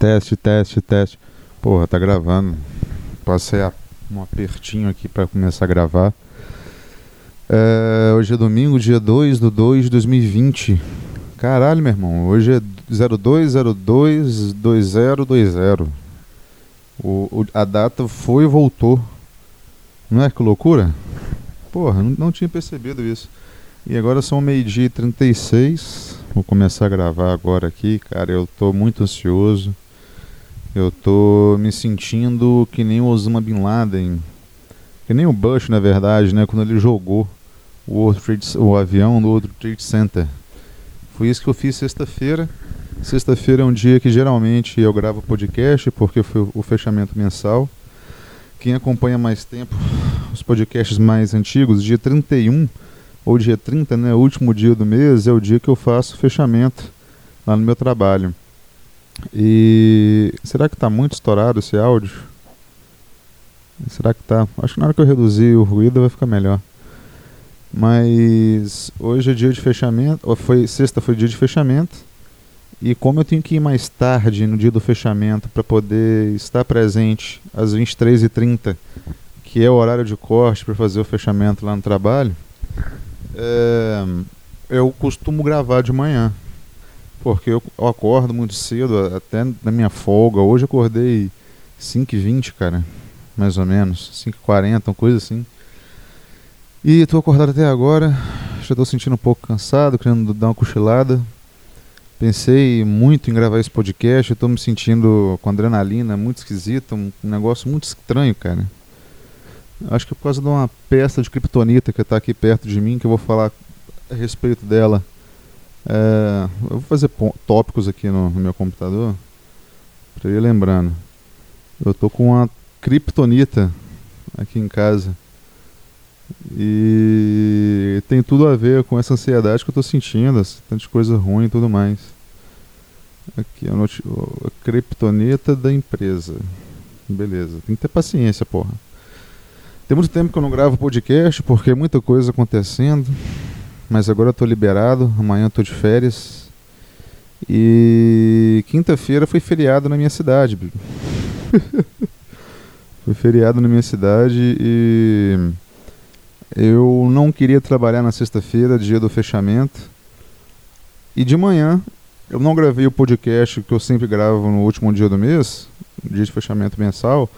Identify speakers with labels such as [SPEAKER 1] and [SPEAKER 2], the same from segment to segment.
[SPEAKER 1] Teste, teste, teste. Porra, tá gravando. Passei um apertinho aqui para começar a gravar. É, hoje é domingo, dia 2 do 2 de 2020. Caralho, meu irmão. Hoje é 02022020. O, o, a data foi e voltou. Não é que loucura? Porra, não, não tinha percebido isso. E agora são meio-dia e 36. Vou começar a gravar agora aqui, cara. Eu tô muito ansioso. Eu tô me sentindo que nem o Osama Bin Laden. Que nem o Bush, na verdade, né? Quando ele jogou o, Trade, o avião no outro Trade Center. Foi isso que eu fiz sexta-feira. Sexta-feira é um dia que geralmente eu gravo podcast, porque foi o fechamento mensal. Quem acompanha mais tempo, os podcasts mais antigos, dia 31 ou dia 30, né, o último dia do mês, é o dia que eu faço o fechamento lá no meu trabalho. E será que está muito estourado esse áudio? Será que tá? Acho que na hora que eu reduzir o ruído vai ficar melhor. Mas hoje é dia de fechamento, ou foi sexta foi dia de fechamento. E como eu tenho que ir mais tarde no dia do fechamento para poder estar presente às 23h30, que é o horário de corte para fazer o fechamento lá no trabalho, é, eu costumo gravar de manhã. Porque eu, eu acordo muito cedo, até na minha folga. Hoje eu acordei 5h20, cara, mais ou menos, 5h40, uma coisa assim. E estou acordado até agora, já estou sentindo um pouco cansado, querendo dar uma cochilada. Pensei muito em gravar esse podcast, estou me sentindo com adrenalina muito esquisita, um, negócio muito estranho, cara. Acho que é por causa de uma peça de kryptonita que está aqui perto de mim, que eu vou falar a respeito dela. É, eu vou fazer tópicos aqui no, no meu computador, para ir lembrando. Eu tô com uma kryptonita aqui em casa. E tem tudo a ver com essa ansiedade que eu tô sentindo, tanta coisa ruim e tudo mais. Aqui, a, a criptoneta da empresa. Beleza, tem que ter paciência, porra. Tem muito tempo que eu não gravo podcast porque muita coisa acontecendo. Mas agora eu tô liberado, amanhã eu tô de férias. E quinta-feira foi feriado na minha cidade. foi feriado na minha cidade e eu não queria trabalhar na sexta-feira, dia do fechamento. E de manhã eu não gravei o podcast que eu sempre gravo no último dia do mês, dia de fechamento mensal,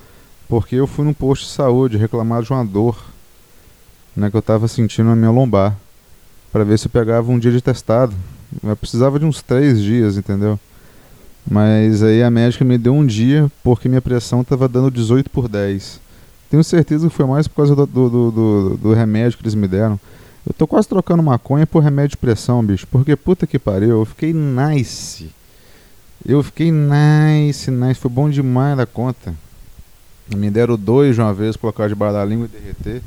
[SPEAKER 1] porque eu fui num posto de saúde reclamar de uma dor né, que eu estava sentindo na minha lombar, para ver se eu pegava um dia de testado. Eu precisava de uns três dias, entendeu? Mas aí a médica me deu um dia porque minha pressão estava dando 18 por 10. Tenho certeza que foi mais por causa do, do, do, do, remédio que eles me deram. Eu tô quase trocando maconha por remédio de pressão, bicho. Porque puta que pariu, eu fiquei nice. Eu fiquei nice, nice. Foi bom demais da conta. Me deram dois de uma vez, colocar debaixo da língua e derreter.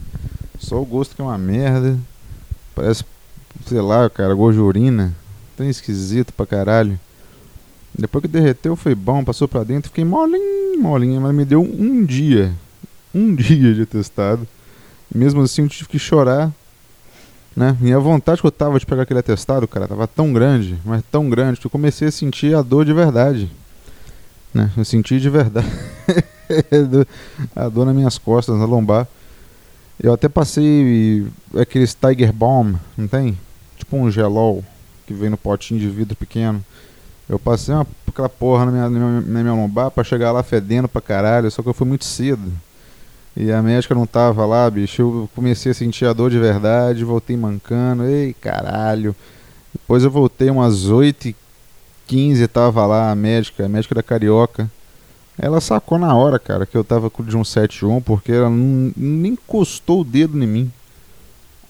[SPEAKER 1] Só o gosto que é uma merda. Parece, sei lá, cara, gosto de urina. Tão esquisito pra caralho. Depois que derreteu foi bom, passou pra dentro, fiquei molinho, molinho, mas me deu um dia um dia de atestado. E mesmo assim eu tive que chorar. Né? E a vontade que eu tava de pegar aquele atestado, cara, tava tão grande, mas tão grande, que eu comecei a sentir a dor de verdade. Né? Eu senti de verdade a dor nas minhas costas, na lombar. Eu até passei aqueles Tiger Bomb, não tem? Tipo um gelol que vem no potinho de vidro pequeno. Eu passei uma, aquela porra na minha, na minha, na lombar pra chegar lá fedendo pra caralho, só que eu fui muito cedo. E a médica não tava lá, bicho. Eu comecei a sentir a dor de verdade, voltei mancando. Ei, caralho. Depois eu voltei umas 8h15, tava lá a médica, a médica da Carioca. Ela sacou na hora, cara, que eu tava de 171, porque ela nem encostou o dedo em mim.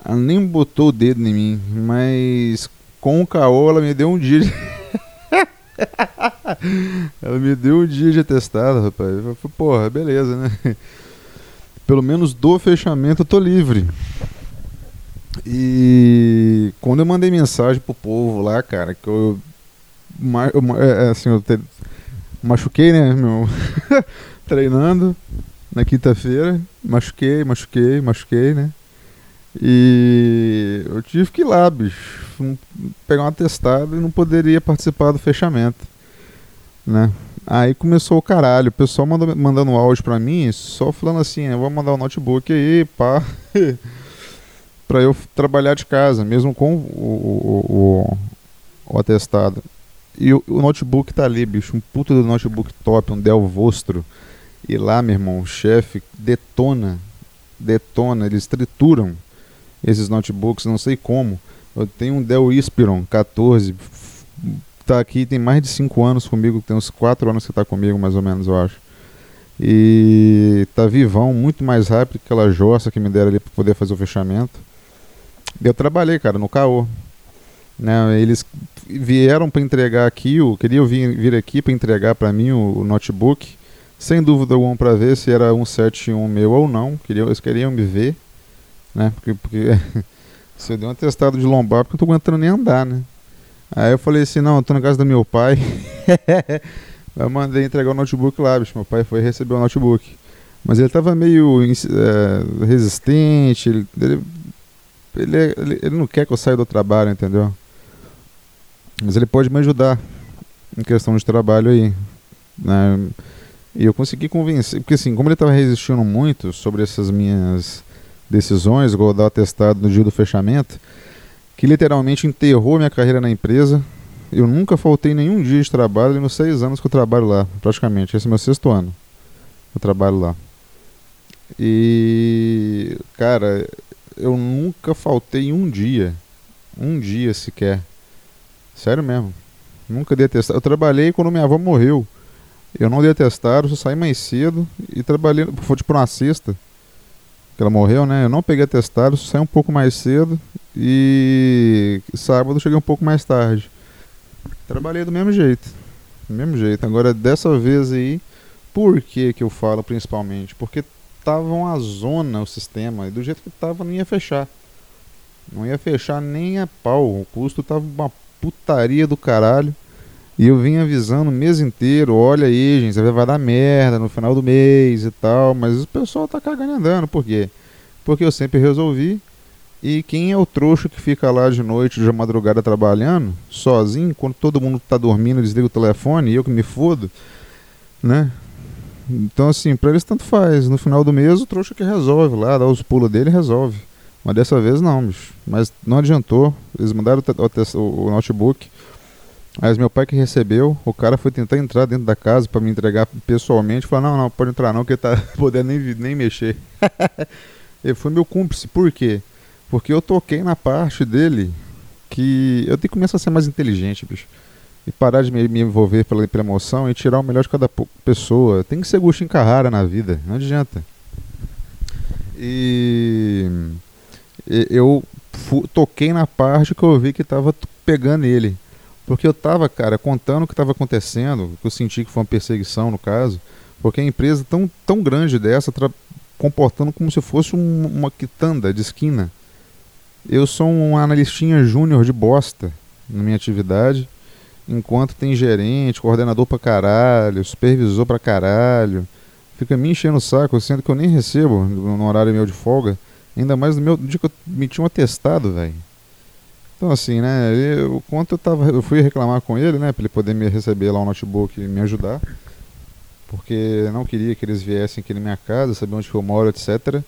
[SPEAKER 1] Ela nem botou o dedo em mim. Mas com o caô ela me deu um dia de... ela me deu um dia de atestado, rapaz. Eu falei, porra, beleza, né? pelo menos do fechamento eu tô livre. E quando eu mandei mensagem pro povo lá, cara, que eu, é, é, assim, eu machuquei, né, meu, treinando na quinta-feira, machuquei, machuquei, machuquei, né? E eu tive que ir lá, bicho, pegar um atestado e não poderia participar do fechamento, né? Aí começou o caralho, o pessoal mandando, mandando áudio pra mim, só falando assim, eu vou mandar o notebook aí, pá, pra eu trabalhar de casa, mesmo com o, o, o, o atestado. E o, o, notebook tá ali, bicho, um puto do notebook top, um Dell Vostro. E lá, meu irmão, o chefe detona, detona, eles trituram esses notebooks, não sei como. Eu tenho um Dell Inspiron 14, tá aqui tem mais de 5 anos comigo, tem uns 4 anos que tá comigo, mais ou menos, eu acho. E tá vivão, muito mais rápido que aquela jossa que me deram ali para poder fazer o fechamento. Eu trabalhei, cara, no caô. Né, eles vieram para entregar aqui, o queriam vir, vir aqui para entregar para mim o, o, notebook, sem dúvida alguma para ver se era um 71 meu ou não. Queriam, eles queriam me ver, né? Porque, porque se eu dei um atestado de lombar, porque eu tô aguentando nem andar, né? Aí eu falei assim, não, eu tô na casa do meu pai. eu mandei entregar o notebook lá, bicho. Meu pai foi receber o notebook. Mas ele tava meio é, resistente, ele, ele, ele, ele, não quer que eu saia do trabalho, entendeu? Mas ele pode me ajudar em questão de trabalho aí. Né? E eu consegui convencer, porque assim, como ele estava resistindo muito sobre essas minhas decisões, igual dar o atestado no dia do fechamento, que literalmente enterrou minha carreira na empresa. Eu nunca faltei nenhum dia de trabalho nos seis anos que eu trabalho lá, praticamente. Esse é meu sexto ano. Eu trabalho lá. E, cara, eu nunca faltei um dia. Um dia sequer. Sério mesmo. Nunca dei atestado. Eu trabalhei quando minha avó morreu. Eu não dei atestado, só saí mais cedo e trabalhei. Foi tipo uma sexta que ela morreu, né? Eu não peguei atestado, saí um pouco mais cedo e sábado cheguei um pouco mais tarde. Trabalhei do mesmo jeito. Do mesmo jeito. Agora dessa vez aí, por que que eu falo principalmente? Porque tava uma zona o sistema, e do jeito que tava não ia fechar. Não ia fechar nem a pau. O custo tava uma putaria do caralho. E eu vim avisando o mês inteiro, olha aí, gente, vai dar merda no final do mês e tal, mas o pessoal tá cagando andando, por quê? Porque eu sempre resolvi, e quem é o trouxa que fica lá de noite, de madrugada trabalhando, sozinho, quando todo mundo tá dormindo, desliga o telefone, e eu que me fodo, né? Então assim, pra eles tanto faz, no final do mês o trouxa que resolve lá, dá os pulos dele resolve. Mas dessa vez não, bicho. Mas não adiantou, eles mandaram o, o, o notebook, mas meu pai que recebeu, o cara foi tentar entrar dentro da casa para me entregar pessoalmente. Falou: Não, não, pode entrar não, que ele tá podendo nem, nem mexer. ele foi meu cúmplice, por quê? Porque eu toquei na parte dele que eu tenho que começar a ser mais inteligente, bicho. E parar de me, me envolver pela, pela emoção e tirar o melhor de cada pessoa. Tem que ser em Carrara na vida, não adianta. E eu toquei na parte que eu vi que tava pegando ele. Porque eu estava, cara, contando o que estava acontecendo, que eu senti que foi uma perseguição no caso, porque a empresa tão, tão grande dessa, comportando como se fosse um, uma quitanda de esquina. Eu sou um analistinha júnior de bosta na minha atividade, enquanto tem gerente, coordenador pra caralho, supervisor pra caralho, fica me enchendo o saco, sendo que eu nem recebo no horário meu de folga, ainda mais no meu no dia que eu meti um atestado, velho. Então assim, né, eu, quanto eu tava, eu fui reclamar com ele, né, para ele poder me receber lá um notebook e me ajudar, porque não queria que eles viessem aqui na minha casa, saber onde eu moro, etc.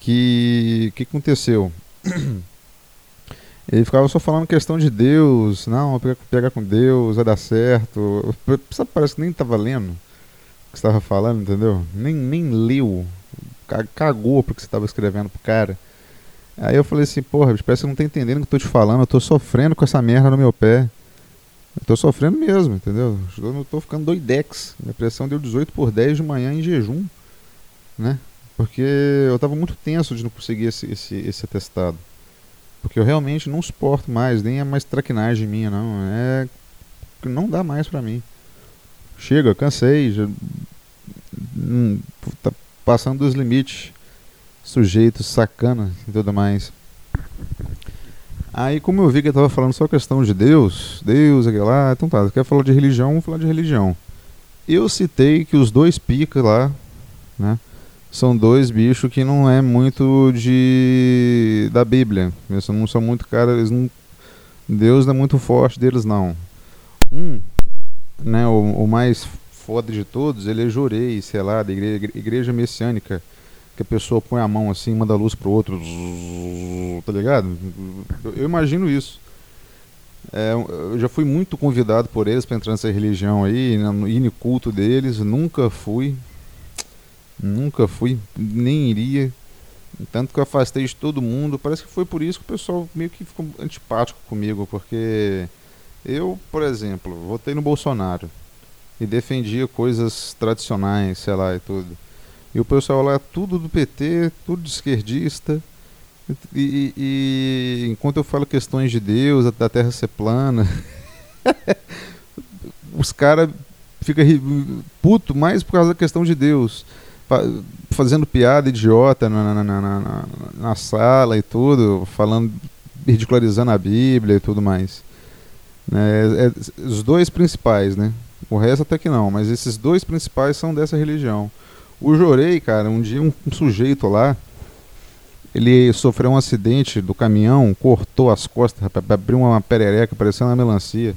[SPEAKER 1] Que que aconteceu? Ele ficava só falando questão de Deus, não, pegar com Deus, vai dar certo. Parece que nem estava lendo o que estava falando, entendeu? Nem, nem leu, cagou porque você estava escrevendo pro cara. Aí eu falei assim, porra, parece que você não tá entendendo o que eu tô te falando, eu tô sofrendo com essa merda no meu pé. Eu tô sofrendo mesmo, entendeu? Eu tô ficando doidex. Minha pressão deu 18 por 10 de manhã em jejum, né? Porque eu tava muito tenso de não conseguir esse, esse, esse atestado. Porque eu realmente não suporto mais, nem é mais traquinagem minha, não. É. Não dá mais pra mim. Chega, cansei, já. Hum, tá passando dos limites sujeito sacana e tudo mais. Aí, como eu vi que ele estava falando só questão de Deus, Deus, aquele lá, então tá, quer falar de religião, vamos falar de religião. Eu citei que os dois pica lá, né, são dois bichos que não é muito de da Bíblia. Eles não são muito caras, eles não Deus não é muito forte deles não. Um, né, o, o mais foda de todos, ele é Jorei, sei lá, da igreja, igreja messiânica. Que a pessoa põe a mão assim, manda a luz pro outro. Tá ligado? Eu, eu imagino isso. É, eu já fui muito convidado por eles para entrar nessa religião aí, no culto deles, nunca fui. Nunca fui, nem iria. Tanto que eu afastei de todo mundo. Parece que foi por isso que o pessoal meio que ficou antipático comigo, porque eu, por exemplo, votei no Bolsonaro e defendia coisas tradicionais, sei lá, e tudo. E o pessoal lá, tudo do PT, tudo de esquerdista. E, e, enquanto eu falo questões de Deus, da Terra ser plana, os caras ficam puto mais por causa da questão de Deus, fazendo piada idiota na, na, na, na, sala e tudo, falando, ridicularizando a Bíblia e tudo mais. É, é, os dois principais, né? O resto até que não, mas esses dois principais são dessa religião. O Jorei, cara, um dia um, sujeito lá, ele sofreu um acidente do caminhão, cortou as costas, abriu uma perereca parecendo uma melancia.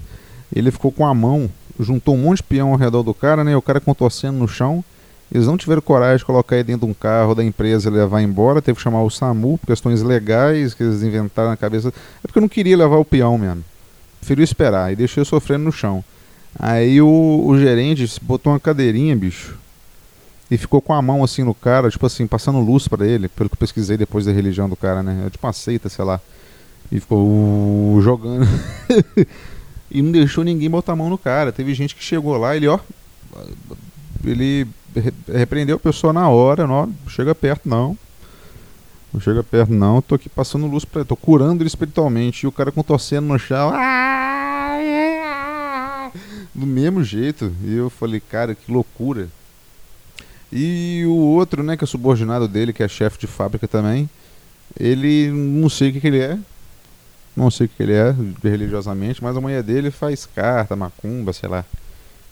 [SPEAKER 1] Ele ficou com a mão, juntou um monte de peão ao redor do cara, né? O cara contorcendo no chão. Eles não tiveram coragem de colocar ele dentro de um carro da empresa e levar embora. Teve que chamar o SAMU por questões legais que eles inventaram na cabeça. É porque eu não queria levar o peão mesmo. Preferiu esperar e deixou ele sofrendo no chão. Aí o, o gerente botou uma cadeirinha, bicho, e ficou com a mão assim no cara, tipo assim, passando luz para ele, pelo que eu pesquisei depois da religião do cara, né? É tipo uma seita, sei lá. E ficou uh, jogando. e não deixou ninguém botar a mão no cara. Teve gente que chegou lá, ele, ó. Ele repreendeu a pessoa na hora, não chega perto não. Não chega perto não, tô aqui passando luz para tô curando ele espiritualmente. E o cara contorcendo no chão. Do mesmo jeito. E eu falei, cara, que loucura. E o outro, né, que é subordinado dele, que é chefe de fábrica também, ele não sei o que, que ele é. Não sei o que, ele é religiosamente, mas a mulher dele faz carta, macumba, sei lá.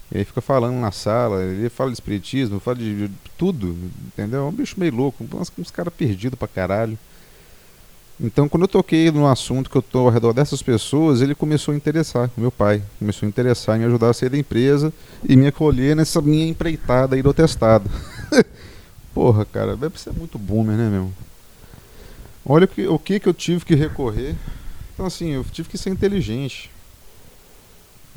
[SPEAKER 1] Ele fica falando na sala, ele fala de espiritismo, fala de, de tudo, entendeu? É um bicho meio louco, uns, uns caras perdidos pra caralho. Então, quando eu toquei no assunto que eu tô ao redor dessas pessoas, ele começou a interessar, meu pai, começou a interessar em me ajudar a sair da empresa e me acolher nessa minha empreitada aí do testado. Porra, cara, deve ser muito boomer, né, meu? Olha o que, o que que eu tive que recorrer. Então, assim, eu tive que ser inteligente.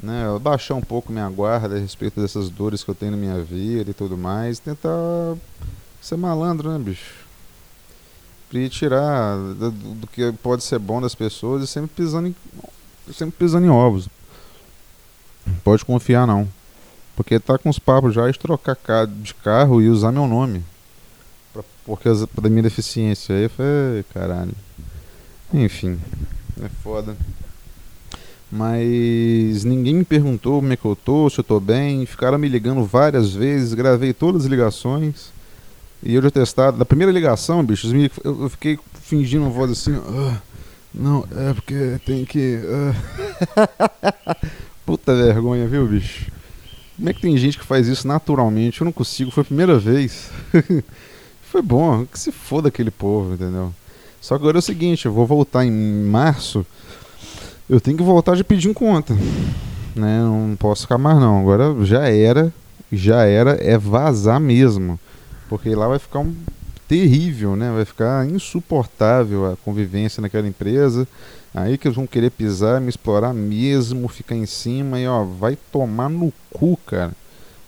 [SPEAKER 1] Né, baixar um pouco minha guarda a respeito dessas dores que eu tenho na minha vida e tudo mais. Tentar ser malandro, né, bicho? E tirar do, do, que pode ser bom das pessoas e sempre pisando em, sempre pisando em ovos. Pode confiar não. Porque tá com os papos já de trocar de carro e usar meu nome. Pra, porque da minha deficiência. Aí foi caralho. Enfim, é foda. Mas ninguém me perguntou como é que eu tô, se eu tô bem. Ficaram me ligando várias vezes, gravei todas as ligações. E eu já testado. Na primeira ligação, bicho, eu, fiquei fingindo uma voz assim. Uh, não, é porque tem que. Uh. Puta vergonha, viu, bicho? Como é que tem gente que faz isso naturalmente? Eu não consigo, foi a primeira vez. foi bom, que se foda aquele povo, entendeu? Só que agora é o seguinte, eu vou voltar em março. Eu tenho que voltar de pedir conta. Né? Não posso ficar mais não. Agora já era, já era, é vazar mesmo. Porque lá vai ficar um terrível, né? Vai ficar insuportável a convivência naquela empresa. Aí que eles vão querer pisar, me explorar mesmo, ficar em cima e ó, vai tomar no cu, cara.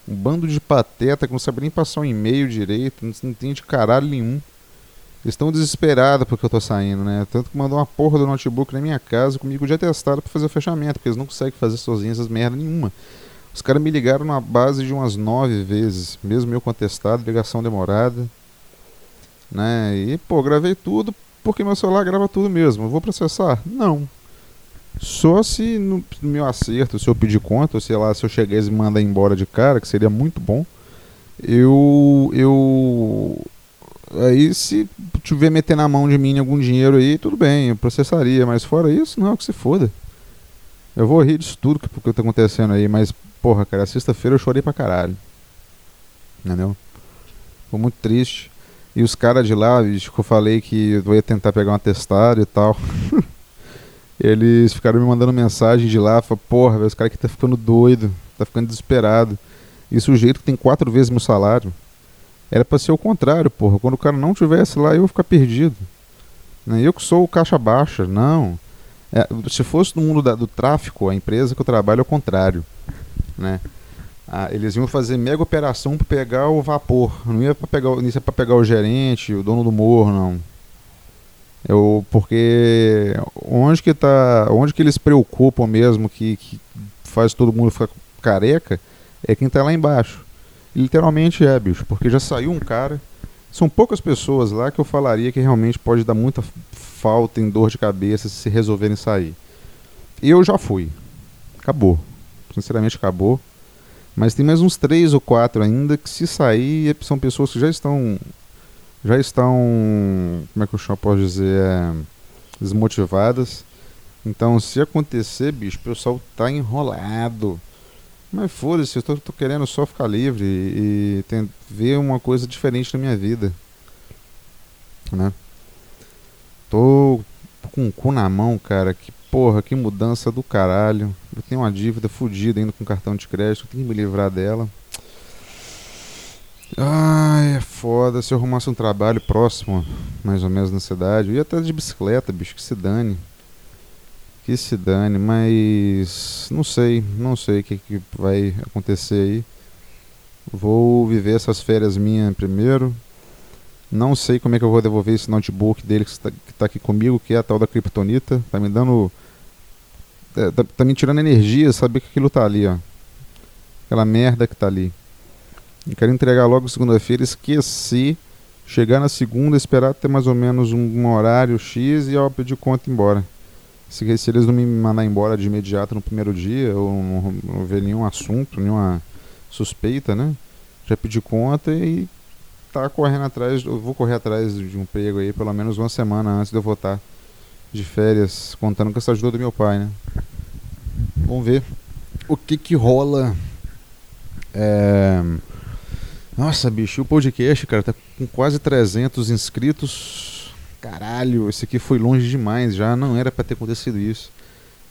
[SPEAKER 1] Um bando de pateta que não sabe nem passar um e-mail direito, não entende caralho nenhum. Eles estão desesperados porque eu tô saindo, né? Tanto que mandou uma porra do notebook na minha casa comigo de atestado para fazer o fechamento, porque eles não conseguem fazer sozinhos essas merda nenhuma. Os caras me ligaram na base de umas nove vezes, mesmo eu contestado, ligação demorada. Né? E, pô, gravei tudo porque meu celular grava tudo mesmo. Vou processar? Não. Só se no meu acerto, se eu pedir conta, ou sei lá, se eu chegar e mandar embora de cara, que seria muito bom. Eu. Eu. Aí se tiver meter na mão de mim algum dinheiro aí, tudo bem, eu processaria, mas fora isso, não, que se foda. Eu vou rir disso tudo que, que tá acontecendo aí, mas Porra, cara, sexta-feira eu chorei pra caralho. Entendeu? Ficou muito triste. E os caras de lá, bicho, que eu falei que eu ia tentar pegar um atestado e tal. eles ficaram me mandando mensagem de lá, falaram, porra, os caras aqui tá ficando doido, tá ficando desesperado. E sujeito que tem quatro vezes meu salário. Era para ser o contrário, porra. Quando o cara não tivesse lá, eu ia ficar perdido. Né? Eu que sou o caixa baixa, não. É, se fosse no mundo da, do tráfico, a empresa que eu trabalho é o contrário. Né? Ah, eles iam fazer mega operação para pegar o vapor. Não ia para pegar, não ia para pegar o gerente, o dono do morro, não. Eu, porque onde que tá, onde que eles preocupam mesmo que, que faz todo mundo ficar careca é quem está lá embaixo. Literalmente é, bicho, porque já saiu um cara. São poucas pessoas lá que eu falaria que realmente pode dar muita falta em dor de cabeça se resolverem sair. Eu já fui. Acabou. Sinceramente acabou. Mas tem mais uns três ou quatro ainda que se sair são pessoas que já estão já estão como é que eu posso dizer é, desmotivadas. Então se acontecer, bicho, o pessoal tá enrolado. Mas foda-se, eu tô, tô, querendo só ficar livre e, e ver uma coisa diferente na minha vida. Né? Tô com o cu na mão, cara. Que porra, que mudança do caralho. Eu tenho uma dívida fodida ainda com cartão de crédito. Tenho que me livrar dela. Ai, é foda. Se eu arrumasse um trabalho próximo, mais ou menos na cidade, eu ia até de bicicleta, bicho, que se dane. Que se dane, mas não sei, não sei o que, que vai acontecer aí. Vou viver essas férias minhas primeiro, não sei como é que eu vou devolver esse notebook dele que está tá aqui comigo, que é a tal da Kryptonita. Tá me dando. É, tá, tá, me tirando energia saber que aquilo tá ali, ó. Aquela merda que tá ali. Eu quero entregar logo segunda-feira, esqueci. Chegar na segunda, esperar ter mais ou menos um, um horário X e ó, pedir conta e ir embora. Se, se, eles não me mandar embora de imediato no primeiro dia, ou não, não ver nenhum assunto, nenhuma suspeita, né? Já pedi conta e tá correndo atrás, eu vou correr atrás de um emprego aí pelo menos uma semana antes de eu voltar de férias, contando com essa ajuda do meu pai, né? Vamos ver o que que rola. É... Nossa, bicho, o podcast, cara, tá com quase 300 inscritos. Caralho, esse aqui foi longe demais já, não era para ter acontecido isso.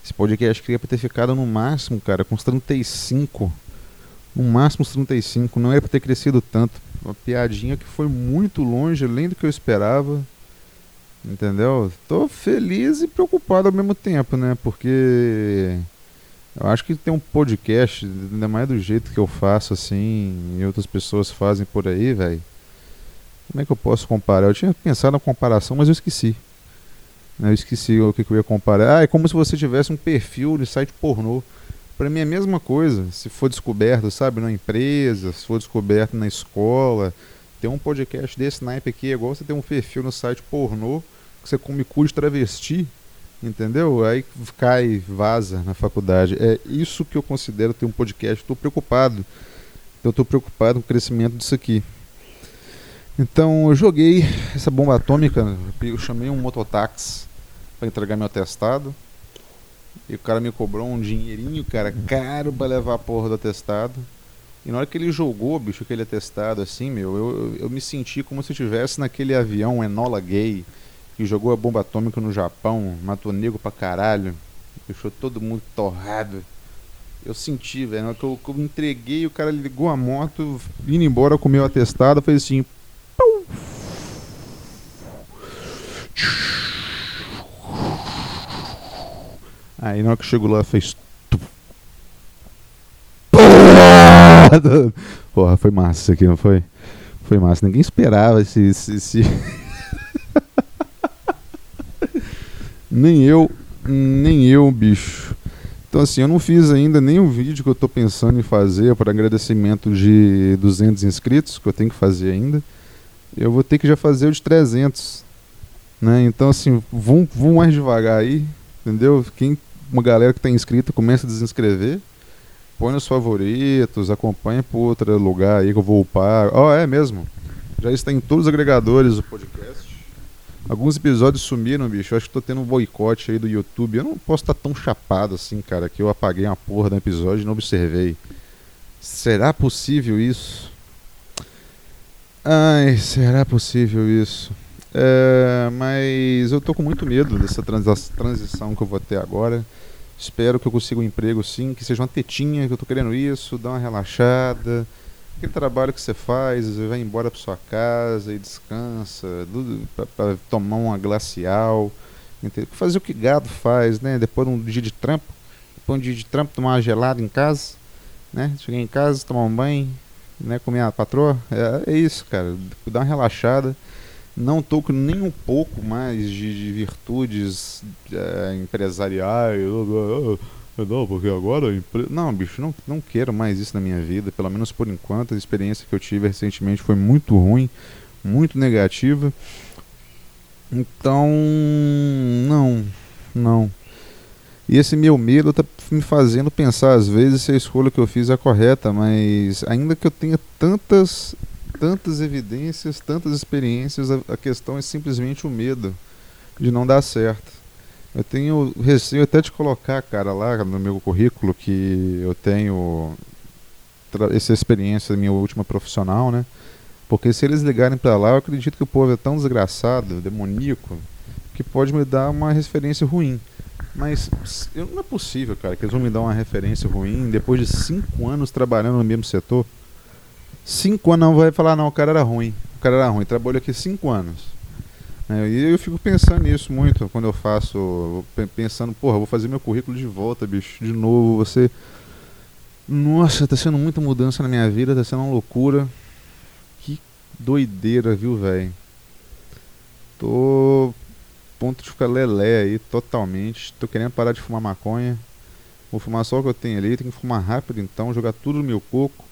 [SPEAKER 1] Esse podcast queria ter ficado no máximo, cara, com uns 35. No máximo uns 35, não era para ter crescido tanto uma piadinha que foi muito longe, além do que eu esperava. Entendeu? Tô feliz e preocupado ao mesmo tempo, né? Porque eu acho que tem um podcast, ainda mais do jeito que eu faço assim, e outras pessoas fazem por aí, velho. Como é que eu posso comparar? Eu tinha pensado na comparação, mas eu esqueci. Eu esqueci o que, eu ia comparar. Ah, é como se você tivesse um perfil de site pornô. Para mim é a mesma coisa. Se for descoberto, sabe, na empresa, se for descoberto na escola, ter um podcast desse naipe aqui é igual você ter um perfil no site pornô que você come cu de travesti, entendeu? Aí cai, vaza na faculdade. É isso que eu considero ter um podcast. Estou preocupado. Eu estou preocupado com o crescimento disso aqui. Então eu joguei essa bomba atômica, eu chamei um mototáxi para entregar meu atestado. E o cara me cobrou um dinheirinho, cara, caro pra levar a porra do atestado. E na hora que ele jogou, bicho, aquele atestado assim, meu, eu, eu, eu me senti como se eu estivesse naquele avião Enola Gay, que jogou a bomba atômica no Japão, matou nego pra caralho, deixou todo mundo torrado. Eu senti, velho, na hora que eu, que eu entreguei, o cara ligou a moto, indo embora com o meu atestado, fez assim. Pum! Aí na hora que chegou lá fez. Porra, foi massa isso aqui, não foi? Foi massa. Ninguém esperava esse. esse, esse... nem eu, nem eu, bicho. Então assim, eu não fiz ainda nenhum vídeo que eu estou pensando em fazer para agradecimento de 200 inscritos, que eu tenho que fazer ainda. Eu vou ter que já fazer o de 300. Né? Então assim, vão, vão mais devagar aí, entendeu? Quem uma galera que está inscrita começa a desinscrever. Põe nos favoritos, acompanha por outro lugar aí que eu vou upar. Ó, oh, é mesmo. Já está em todos os agregadores do podcast. Alguns episódios sumiram, bicho. Eu acho que tô tendo um boicote aí do YouTube. Eu não posso estar tá tão chapado assim, cara, que eu apaguei uma porra do episódio e não observei. Será possível isso? Ai, será possível isso? É, mas eu tô com muito medo dessa transição que eu vou ter agora. Espero que eu consiga um emprego sim, que seja uma tetinha, que eu tô querendo isso, dar uma relaxada. Aquele trabalho que você faz, você vai embora para sua casa e descansa, para tomar uma glacial, entendeu? fazer o que gado faz, né? Depois de um dia de trampo, depois de um dia de trampo, tomar uma gelada em casa, né? Chegar em casa, tomar um banho, né? Comer a patroa, é, é isso, cara. Dar uma relaxada não estou com nem um pouco mais de, de virtudes é, empresariais. Não, porque agora. Não, bicho, não, não quero mais isso na minha vida. Pelo menos por enquanto. A experiência que eu tive recentemente foi muito ruim, muito negativa. Então. Não, não. E esse meu medo está me fazendo pensar às vezes se a escolha que eu fiz é correta, mas ainda que eu tenha tantas tantas evidências, tantas experiências, a, a questão é simplesmente o medo de não dar certo. Eu tenho receio até de colocar, cara, lá no meu currículo que eu tenho essa experiência minha última profissional, né? Porque se eles ligarem para lá, eu acredito que o povo é tão desgraçado, demoníaco, que pode me dar uma referência ruim. Mas não é possível, cara, que eles vão me dar uma referência ruim depois de cinco anos trabalhando no mesmo setor. Cinco anos não vai falar, não, o cara era ruim. O cara era ruim, trabalhou aqui cinco anos. É, e eu fico pensando nisso muito quando eu faço. Pensando, porra, vou fazer meu currículo de volta, bicho, de novo. Você. Nossa, tá sendo muita mudança na minha vida, tá sendo uma loucura. Que doideira, viu, velho? Tô. Ponto de ficar lelé aí, totalmente. Tô querendo parar de fumar maconha. Vou fumar só o que eu tenho ali, tenho que fumar rápido então, jogar tudo no meu coco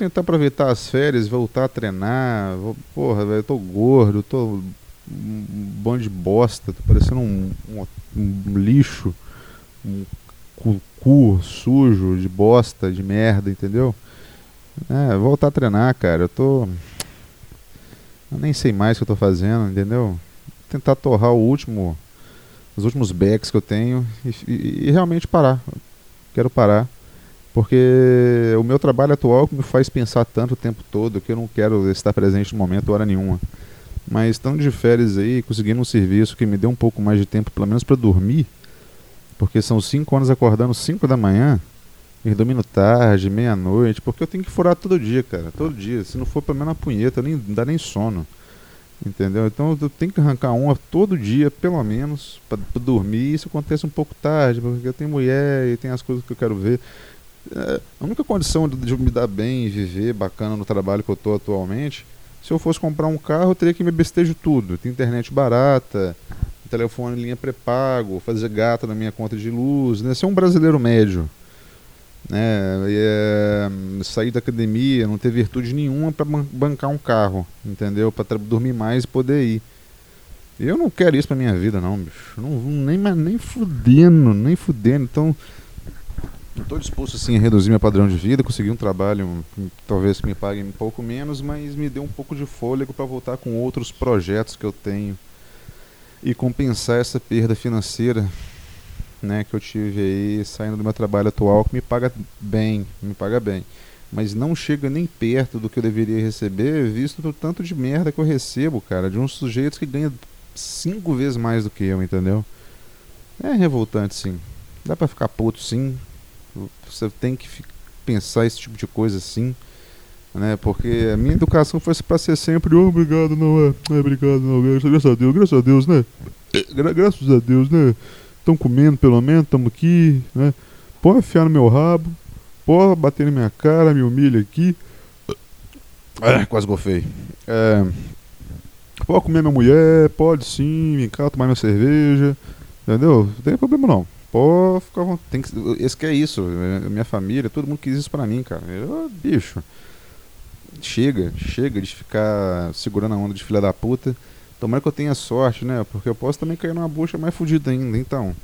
[SPEAKER 1] tentar aproveitar as férias, voltar a treinar. Vou, porra, velho, eu tô gordo, tô um bando de bosta, tô parecendo um, um, um lixo, um cu, sujo, de bosta, de merda, entendeu? É, voltar a treinar, cara. Eu tô. Eu nem sei mais o que eu tô fazendo, entendeu? Tentar torrar o último. Os últimos backs que eu tenho e, e, e realmente parar. Quero parar. Porque o meu trabalho atual me faz pensar tanto o tempo todo que eu não quero estar presente no momento, hora nenhuma. Mas estando de férias aí, conseguindo um serviço que me dê um pouco mais de tempo, pelo menos para dormir, porque são 5 anos acordando 5 da manhã, e dormindo tarde, meia-noite, porque eu tenho que furar todo dia, cara, todo dia. Se não for pelo menos uma punheta, nem, não dá nem sono. Entendeu? Então eu tenho que arrancar uma todo dia, pelo menos, para dormir. Isso acontece um pouco tarde, porque eu tenho mulher e tem as coisas que eu quero ver. É, a única condição de, me dar bem e viver bacana no trabalho que eu estou atualmente, se eu fosse comprar um carro, eu teria que me bestejo tudo. Tem internet barata, telefone linha pré-pago, fazer gato na minha conta de luz, né? Ser um brasileiro médio. Né? É, sair da academia, não ter virtude nenhuma para bancar um carro, entendeu? Para dormir mais e poder ir. Eu não quero isso pra minha vida, não, bicho. Não, nem, nem fudendo, nem fudendo. Então, Estou disposto sim a reduzir meu padrão de vida, conseguir um trabalho talvez que me pague um pouco menos, mas me dê um pouco de fôlego para voltar com outros projetos que eu tenho e compensar essa perda financeira né, que eu tive aí saindo do meu trabalho atual, que me paga bem, me paga bem. Mas não chega nem perto do que eu deveria receber, visto o tanto de merda que eu recebo, cara, de uns sujeitos que ganham cinco vezes mais do que eu, entendeu? É revoltante, sim. Dá pra ficar puto, sim. Você tem que pensar esse tipo de coisa assim, né? Porque a minha educação foi para ser sempre, oh, obrigado, não é, é obrigado, não, graças a Deus, graças a Deus, né? Gra graças a Deus, né? Estão comendo pelo menos, estamos aqui, né? Pode enfiar no meu rabo, pode bater na minha cara, me humilha aqui. É, quase gofei. É, pode comer minha mulher, pode sim, vem cá tomar minha cerveja, entendeu? Não tem problema não. Pô, fica, tem que, esse que é isso. É, minha família, todo mundo quis isso pra mim, cara. Eu, bicho. Chega, chega de ficar segurando a onda de filha da puta. Tomara que eu tenha sorte, né? Porque eu posso também cair numa bucha mais fodida ainda. Então,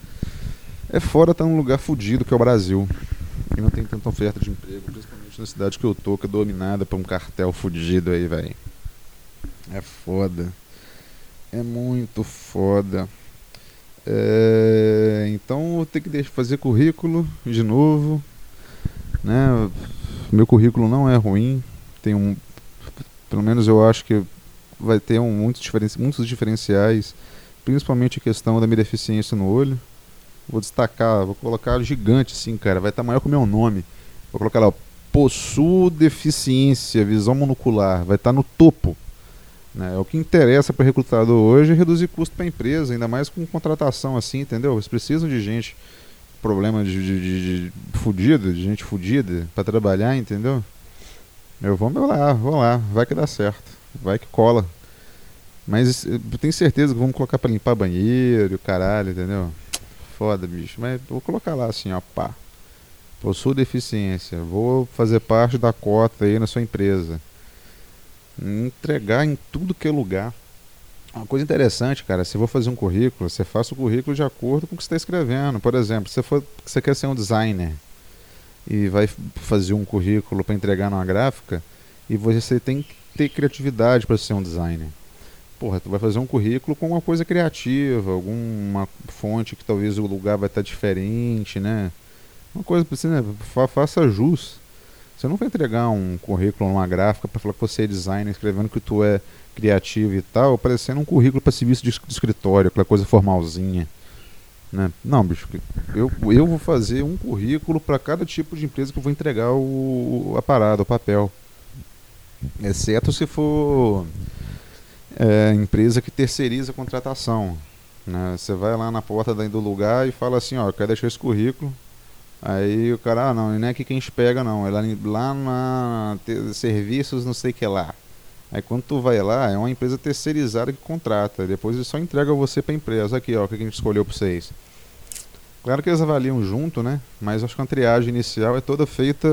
[SPEAKER 1] é fora estar tá num lugar fudido que é o Brasil. E não tem tanta oferta de emprego, principalmente na cidade que eu tô, que é dominada por um cartel fudido aí, velho. É foda. É muito foda. É, então eu tenho que fazer currículo de novo. Né? Meu currículo não é ruim. Tem um. Pelo menos eu acho que vai ter um, muitos, diferen, muitos diferenciais, principalmente a questão da minha deficiência no olho. Vou destacar, vou colocar gigante assim, cara. Vai estar tá maior que o meu nome. Vou colocar lá, possuo deficiência, visão monocular. Vai estar tá no topo. Né? É o que interessa para o recrutador hoje é reduzir custo para a empresa, ainda mais com contratação assim, entendeu? Eles precisam de gente, problema de, de, de, de fudida, de gente fudida para trabalhar, entendeu? Eu vou lá, vou lá, vai que dá certo, vai que cola. Mas eu tenho certeza que vamos colocar para limpar banheiro, caralho, entendeu? Foda, bicho. Mas vou colocar lá assim, ó, pá. Possuo deficiência, vou fazer parte da cota aí na sua empresa entregar em tudo que é lugar. Uma coisa interessante, cara, se for fazer um currículo, você faça o currículo de acordo com o que você está escrevendo. Por exemplo, se for, você quer ser um designer e vai fazer um currículo para entregar numa gráfica, e você tem que ter criatividade para ser um designer. Porra, tu vai fazer um currículo com uma coisa criativa, alguma fonte que talvez o lugar vai estar diferente, né? Uma coisa você, né? faça jus você não vai entregar um currículo numa gráfica para falar que você é designer, escrevendo que tu é criativo e tal, parecendo um currículo para serviço de escritório, aquela coisa formalzinha. Né? Não, bicho, eu, eu vou fazer um currículo para cada tipo de empresa que eu vou entregar o, a parada, o papel. Exceto se for é, empresa que terceiriza a contratação. Né? Você vai lá na porta do lugar e fala assim, ó, quero deixar esse currículo, Aí o cara, ah, não, não é aqui que a gente pega, não. É lá, lá na serviços, não sei que lá. Aí quando tu vai lá, é uma empresa terceirizada que contrata. Depois ele só entrega você pra empresa. Aqui, ó, o que a gente escolheu pra vocês. Claro que eles avaliam junto, né? Mas acho que a triagem inicial é toda feita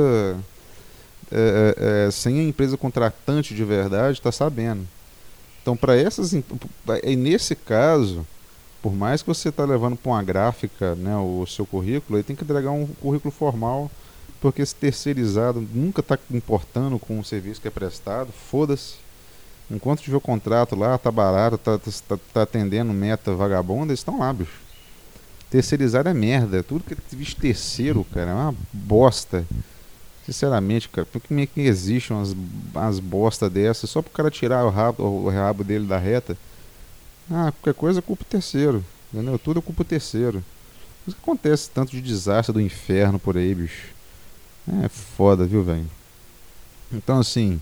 [SPEAKER 1] é, é, é, sem a empresa contratante de verdade tá sabendo. Então, para essas. Nesse caso, por mais que você está levando para uma gráfica né, o seu currículo, ele tem que entregar um currículo formal, porque esse terceirizado nunca está importando com o serviço que é prestado, foda-se. Enquanto tiver o contrato lá, tá barato, tá, tá, tá atendendo meta vagabunda, eles estão lá, bicho. Terceirizado é merda, tudo que é visto terceiro, cara, é uma bosta. Sinceramente, cara, por que, que existem umas, umas bosta dessas só pro cara tirar o rabo, o rabo dele da reta? Ah, qualquer coisa é culpa terceiro. Entendeu? Tudo é culpa terceiro. Isso que acontece tanto de desastre do inferno por aí, bicho. É foda, viu, velho? Então, assim,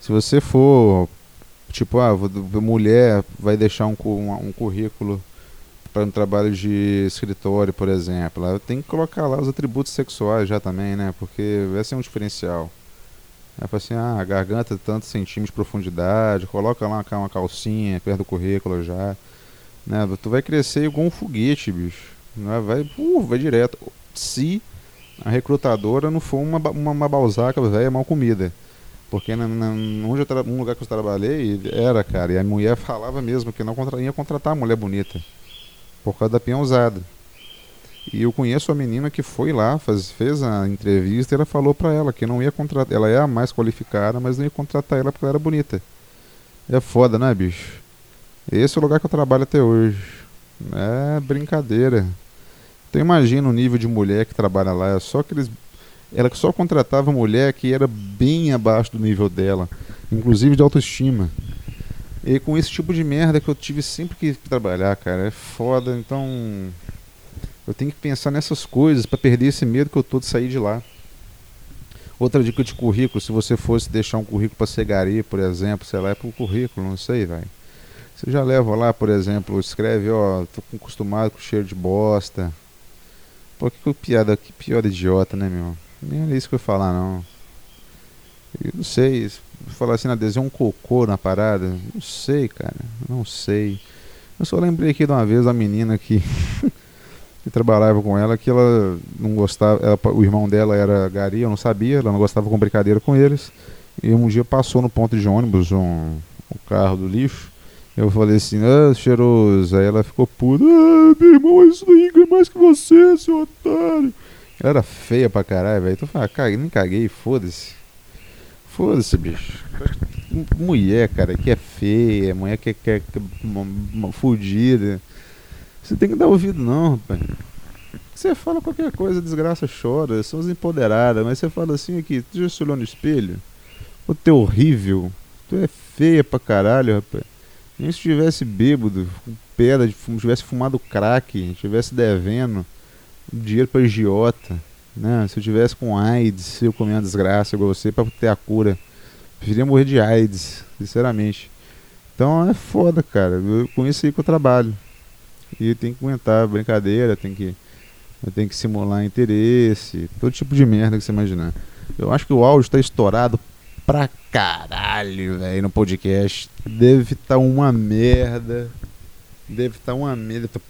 [SPEAKER 1] se você for, tipo, ah, mulher vai deixar um, um, um currículo para um trabalho de escritório, por exemplo, tem que colocar lá os atributos sexuais já também, né? Porque vai ser um diferencial. Aí fala assim, ah, a garganta tantos centímetros de profundidade, coloca lá uma calcinha perto do currículo já. Né? Tu vai crescer igual um foguete, bicho. Né? Vai, uh, vai direto. Se a recrutadora não for uma, uma, uma balzaca velha mal comida. Porque na, na, onde eu um lugar que eu trabalhei, era, cara, e a mulher falava mesmo que não contra, ia contratar mulher bonita. Por causa da peãozada. E eu conheço a menina que foi lá, faz, fez a entrevista e ela falou para ela que não ia contratar. Ela é a mais qualificada, mas não ia contratar ela porque ela era bonita. É foda, né, bicho? Esse é o lugar que eu trabalho até hoje. É brincadeira. Então imagina o nível de mulher que trabalha lá. É só que eles. Ela só contratava mulher que era bem abaixo do nível dela. Inclusive de autoestima. E com esse tipo de merda que eu tive sempre que trabalhar, cara. É foda. Então eu tenho que pensar nessas coisas para perder esse medo que eu tô de sair de lá. Outra dica de currículo, se você fosse deixar um currículo para cegaria, por exemplo, sei lá, é pro currículo, não sei, velho. Você já leva lá, por exemplo, escreve, ó, tô acostumado com cheiro de bosta. Pô, que piada, que piada idiota, né, meu? Nem é isso que eu ia falar, não. Eu não sei, falar assim na adesão um cocô na parada, não sei, cara, não sei. Eu só lembrei aqui de uma vez a menina que que trabalhava com ela que ela não gostava, ela, o irmão dela era gari, eu não sabia, ela não gostava com brincadeira com eles. E um dia passou no ponto de ônibus um, um carro do lixo. Eu falei assim, ah, cheiroso. Aí ela ficou puta, ah, meu irmão, isso daí é mais que você, seu otário. Ela era feia pra caralho, velho. Então eu falei, ah, nem caguei, foda-se. Foda-se, bicho. Mulher, cara, que é feia, mulher que é, que é, que é fudida. Você tem que dar ouvido não, rapaz. Você fala qualquer coisa, desgraça chora, são as empoderadas, mas você fala assim aqui, tu já se olhou no espelho? Ô, tu é horrível, tu é feia pra caralho, rapaz. Nem se tivesse bêbado, com pedra, tivesse fumado crack, tivesse devendo, dinheiro para agiota, né? Se eu tivesse com AIDS, eu comia uma desgraça igual você para ter a cura. Preferia morrer de AIDS, sinceramente. Então é foda, cara. Eu, com isso aí que eu trabalho. E tem que aguentar brincadeira, tem que, tem que simular interesse, todo tipo de merda que você imaginar. Eu acho que o áudio está estourado pra caralho, velho, no podcast. Deve estar tá uma merda. Deve estar tá uma merda. Tá.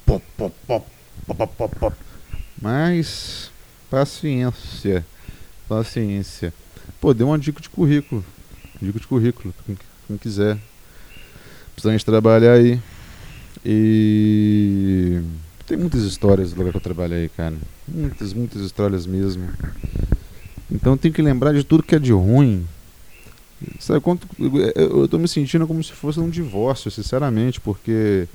[SPEAKER 1] Mas, paciência. Paciência. Pô, deu uma dica de currículo. Dica de currículo, quem quiser. Precisamos trabalhar aí. E tem muitas histórias do lugar que eu trabalhei, cara. Muitas, muitas histórias mesmo. Então eu tenho que lembrar de tudo que é de ruim. Sabe quanto eu estou me sentindo como se fosse um divórcio, sinceramente, porque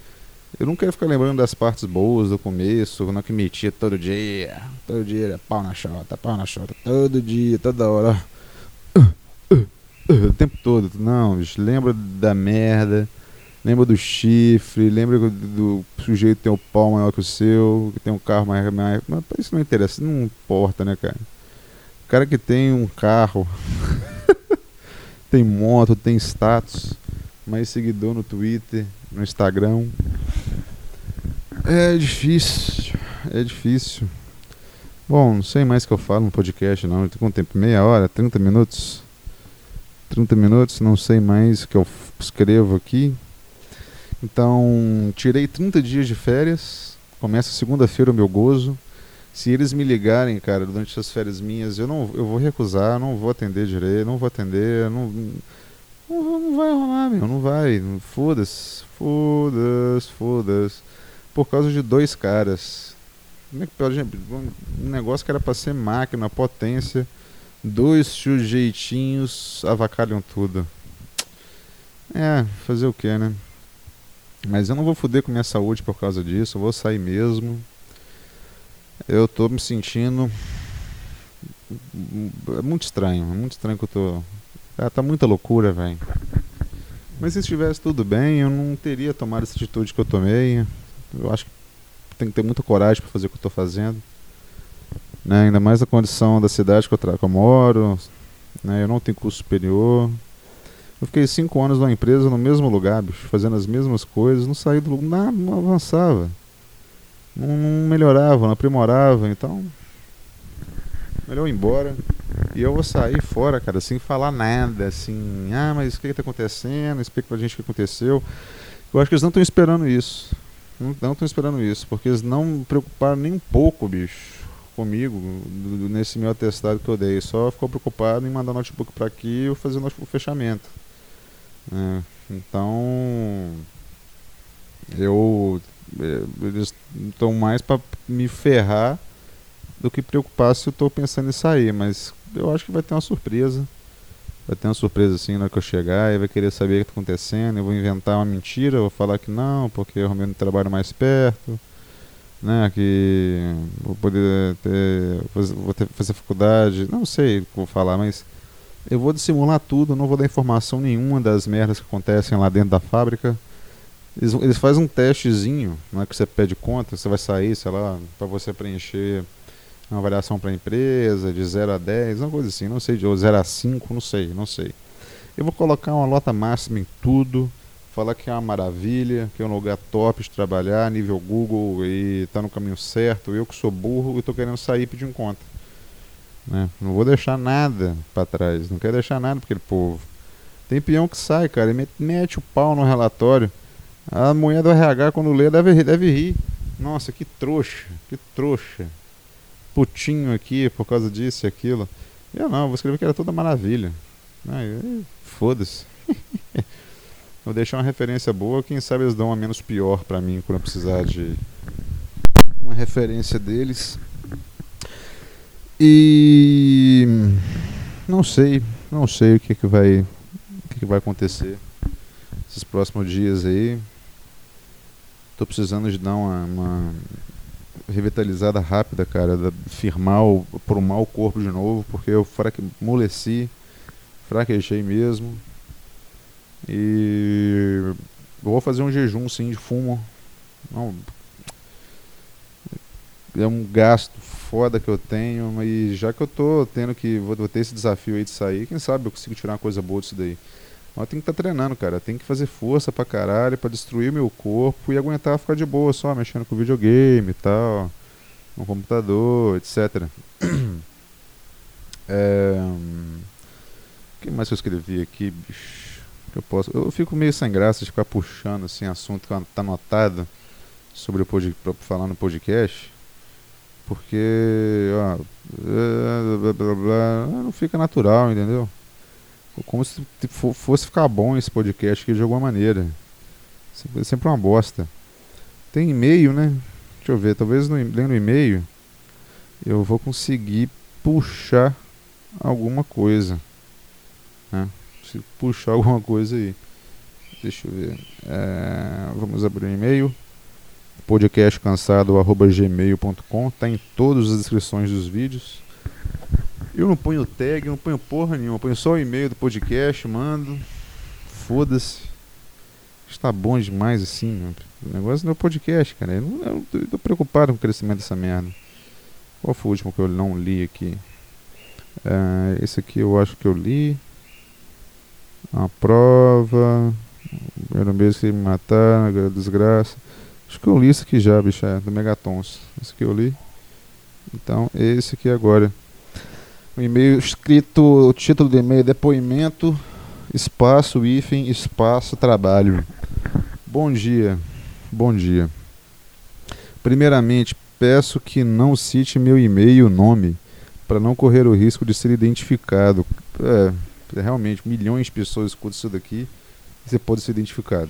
[SPEAKER 1] eu não quero ficar lembrando das partes boas do começo, quando eu metia todo dia, todo dia, pau na chota, pau na chota, todo dia, toda hora. o tempo todo. Não, bicho, lembra da merda Lembra do chifre, lembra do sujeito que tem o pau maior que o seu, que tem um carro mais. mais mas isso não interessa, não importa, né, cara? O cara que tem um carro, tem moto, tem status, mais seguidor no Twitter, no Instagram. É difícil, é difícil. Bom, não sei mais o que eu falo no podcast, não. Tem quanto tempo? Meia hora? 30 minutos? 30 minutos, não sei mais o que eu escrevo aqui. Então, tirei 30 dias de férias. Começa segunda-feira o meu gozo. Se eles me ligarem, cara, durante essas férias minhas, eu não eu vou recusar, não vou atender direito, não vou atender, não não, não vai rolar, meu, não vai. Foda-se, foda-se, foda-se. Por causa de dois caras. Como é que pode, um negócio que era para ser máquina, potência, dois sujeitinhos avacalham tudo. É, fazer o que, né? Mas eu não vou foder com minha saúde por causa disso, eu vou sair mesmo. Eu tô me sentindo. É muito estranho, é muito estranho que eu tô. Ah, tá muita loucura, velho. Mas se estivesse tudo bem, eu não teria tomado essa atitude que eu tomei. Eu acho que tem que ter muita coragem para fazer o que eu tô fazendo. Né? Ainda mais a condição da cidade que eu, que eu moro. Né? Eu não tenho curso superior. Eu fiquei cinco anos numa empresa no mesmo lugar, bicho, fazendo as mesmas coisas, não saí do lugar, nada, não avançava. Não, não melhorava, não aprimorava, então. Melhor ir embora. E eu vou sair fora, cara, sem falar nada, assim, ah, mas o que está acontecendo? Explica pra gente o que aconteceu. Eu acho que eles não estão esperando isso. Não estão esperando isso, porque eles não preocuparam nem um pouco, bicho, comigo, nesse meu atestado que eu dei. Só ficou preocupado em mandar notebook para aqui e fazer o fechamento. É, então, eu é, eles estão mais para me ferrar do que preocupar se eu estou pensando em sair, mas eu acho que vai ter uma surpresa. Vai ter uma surpresa assim na hora que eu chegar, e vai querer saber o que está acontecendo, eu vou inventar uma mentira, vou falar que não, porque eu arrumei um trabalho mais perto, né, que vou poder ter, vou ter fazer faculdade, não sei vou falar, mas eu vou dissimular tudo, não vou dar informação nenhuma das merdas que acontecem lá dentro da fábrica. Eles, eles fazem um testezinho, não é que você pede conta, você vai sair, sei lá, para você preencher uma avaliação para a empresa de 0 a 10, uma coisa assim, não sei, de 0 a 5, não sei, não sei. Eu vou colocar uma nota máxima em tudo, falar que é uma maravilha, que é um lugar top de trabalhar, nível Google e está no caminho certo. Eu que sou burro e estou querendo sair pedindo conta. Né? Não vou deixar nada para trás, não quero deixar nada para aquele povo. Tem peão que sai, cara, e mete o pau no relatório. A mulher do RH, quando lê, deve, deve rir. Nossa, que trouxa, que trouxa. Putinho aqui por causa disso e aquilo. Eu não, vou escrever que era toda maravilha. Foda-se. vou deixar uma referência boa, quem sabe eles dão uma menos pior para mim quando eu precisar de uma referência deles. E não sei, não sei o que, que vai o que, que vai acontecer esses próximos dias aí. Tô precisando de dar uma, uma revitalizada rápida, cara, firmar o, mal o corpo de novo, porque eu fraque, moleci, fraquejei mesmo. E vou fazer um jejum sim de fumo. Não, é um gasto foda que eu tenho, e já que eu tô tendo que. Vou, vou ter esse desafio aí de sair, quem sabe eu consigo tirar uma coisa boa disso daí. Mas tenho que estar tá treinando, cara. Tem que fazer força pra caralho, pra destruir meu corpo e aguentar ficar de boa só, mexendo com videogame e tal, no computador, etc. É... O que mais que eu escrevi aqui, bicho? Que eu, posso... eu fico meio sem graça de ficar puxando assim, assunto que tá anotado sobre o pod... falar no podcast. Porque, ó, blá, blá, blá, não fica natural, entendeu? Como se fosse ficar bom esse podcast aqui de alguma maneira. É sempre uma bosta. Tem e-mail, né? Deixa eu ver, talvez no, lendo e-mail eu vou conseguir puxar alguma coisa. Né? Puxar alguma coisa aí. Deixa eu ver. É, vamos abrir o um e-mail. podcastcansado.gmail.com Está em todas as descrições dos vídeos. Eu não ponho tag, não ponho porra nenhuma. ponho só o e-mail do podcast, mando. Foda-se. Está bom demais assim. O negócio não é podcast, cara. Eu, não, eu tô preocupado com o crescimento dessa merda. Qual foi o último que eu não li aqui? É, esse aqui eu acho que eu li. A prova. Primeiro mês que me matar, desgraça. Acho que eu li isso aqui já, bicho, é, do Megatons. Esse aqui eu li. Então, esse aqui agora. O e-mail escrito, o título do e-mail, depoimento, espaço, hífen, espaço, trabalho. Bom dia, bom dia. Primeiramente, peço que não cite meu e-mail e o nome para não correr o risco de ser identificado. É, realmente, milhões de pessoas escutam isso daqui e você pode ser identificado.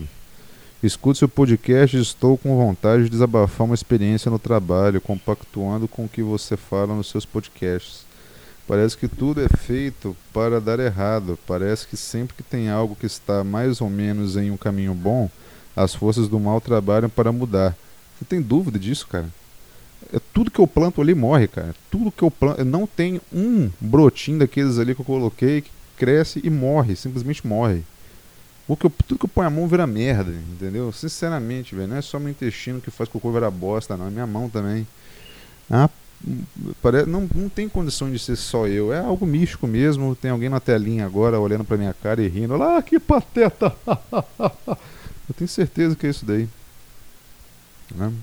[SPEAKER 1] Escute seu podcast estou com vontade de desabafar uma experiência no trabalho, compactuando com o que você fala nos seus podcasts. Parece que tudo é feito para dar errado. Parece que sempre que tem algo que está mais ou menos em um caminho bom, as forças do mal trabalham para mudar. Você tem dúvida disso, cara? É, tudo que eu planto ali morre, cara. Tudo que eu planto. Não tem um brotinho daqueles ali que eu coloquei que cresce e morre. Simplesmente morre. O que eu, tudo que eu ponho a mão vira merda, entendeu? Sinceramente, velho. Não é só meu intestino que faz cocô virar bosta, não. É minha mão também. Ah, parece, não, não tem condição de ser só eu. É algo místico mesmo. Tem alguém na telinha agora olhando pra minha cara e rindo. Lá, ah, que pateta! eu tenho certeza que é isso daí. Né?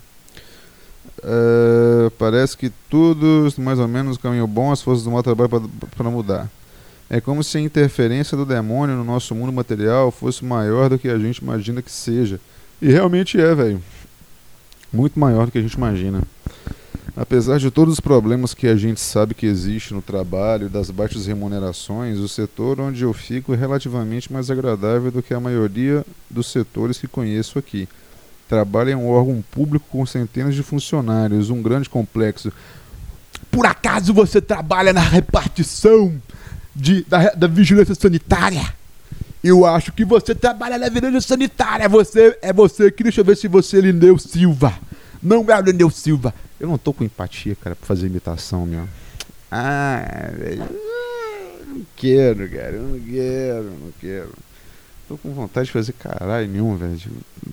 [SPEAKER 1] Uh, parece que tudo mais ou menos caminho bom, as forças do mal trabalham para mudar. É como se a interferência do demônio no nosso mundo material fosse maior do que a gente imagina que seja. E realmente é, velho. Muito maior do que a gente imagina. Apesar de todos os problemas que a gente sabe que existe no trabalho e das baixas remunerações, o setor onde eu fico é relativamente mais agradável do que a maioria dos setores que conheço aqui trabalha em um órgão público com centenas de funcionários, um grande complexo. Por acaso você trabalha na repartição de, da, da vigilância sanitária? Eu acho que você trabalha na vigilância sanitária. Você é você que deixa eu ver se você é Lineu Silva. Não é o Lineu Silva. Eu não tô com empatia, cara, pra fazer imitação, meu. Ah, velho. Não quero, cara. Eu não quero, não quero. Tô com vontade de fazer caralho nenhum, velho.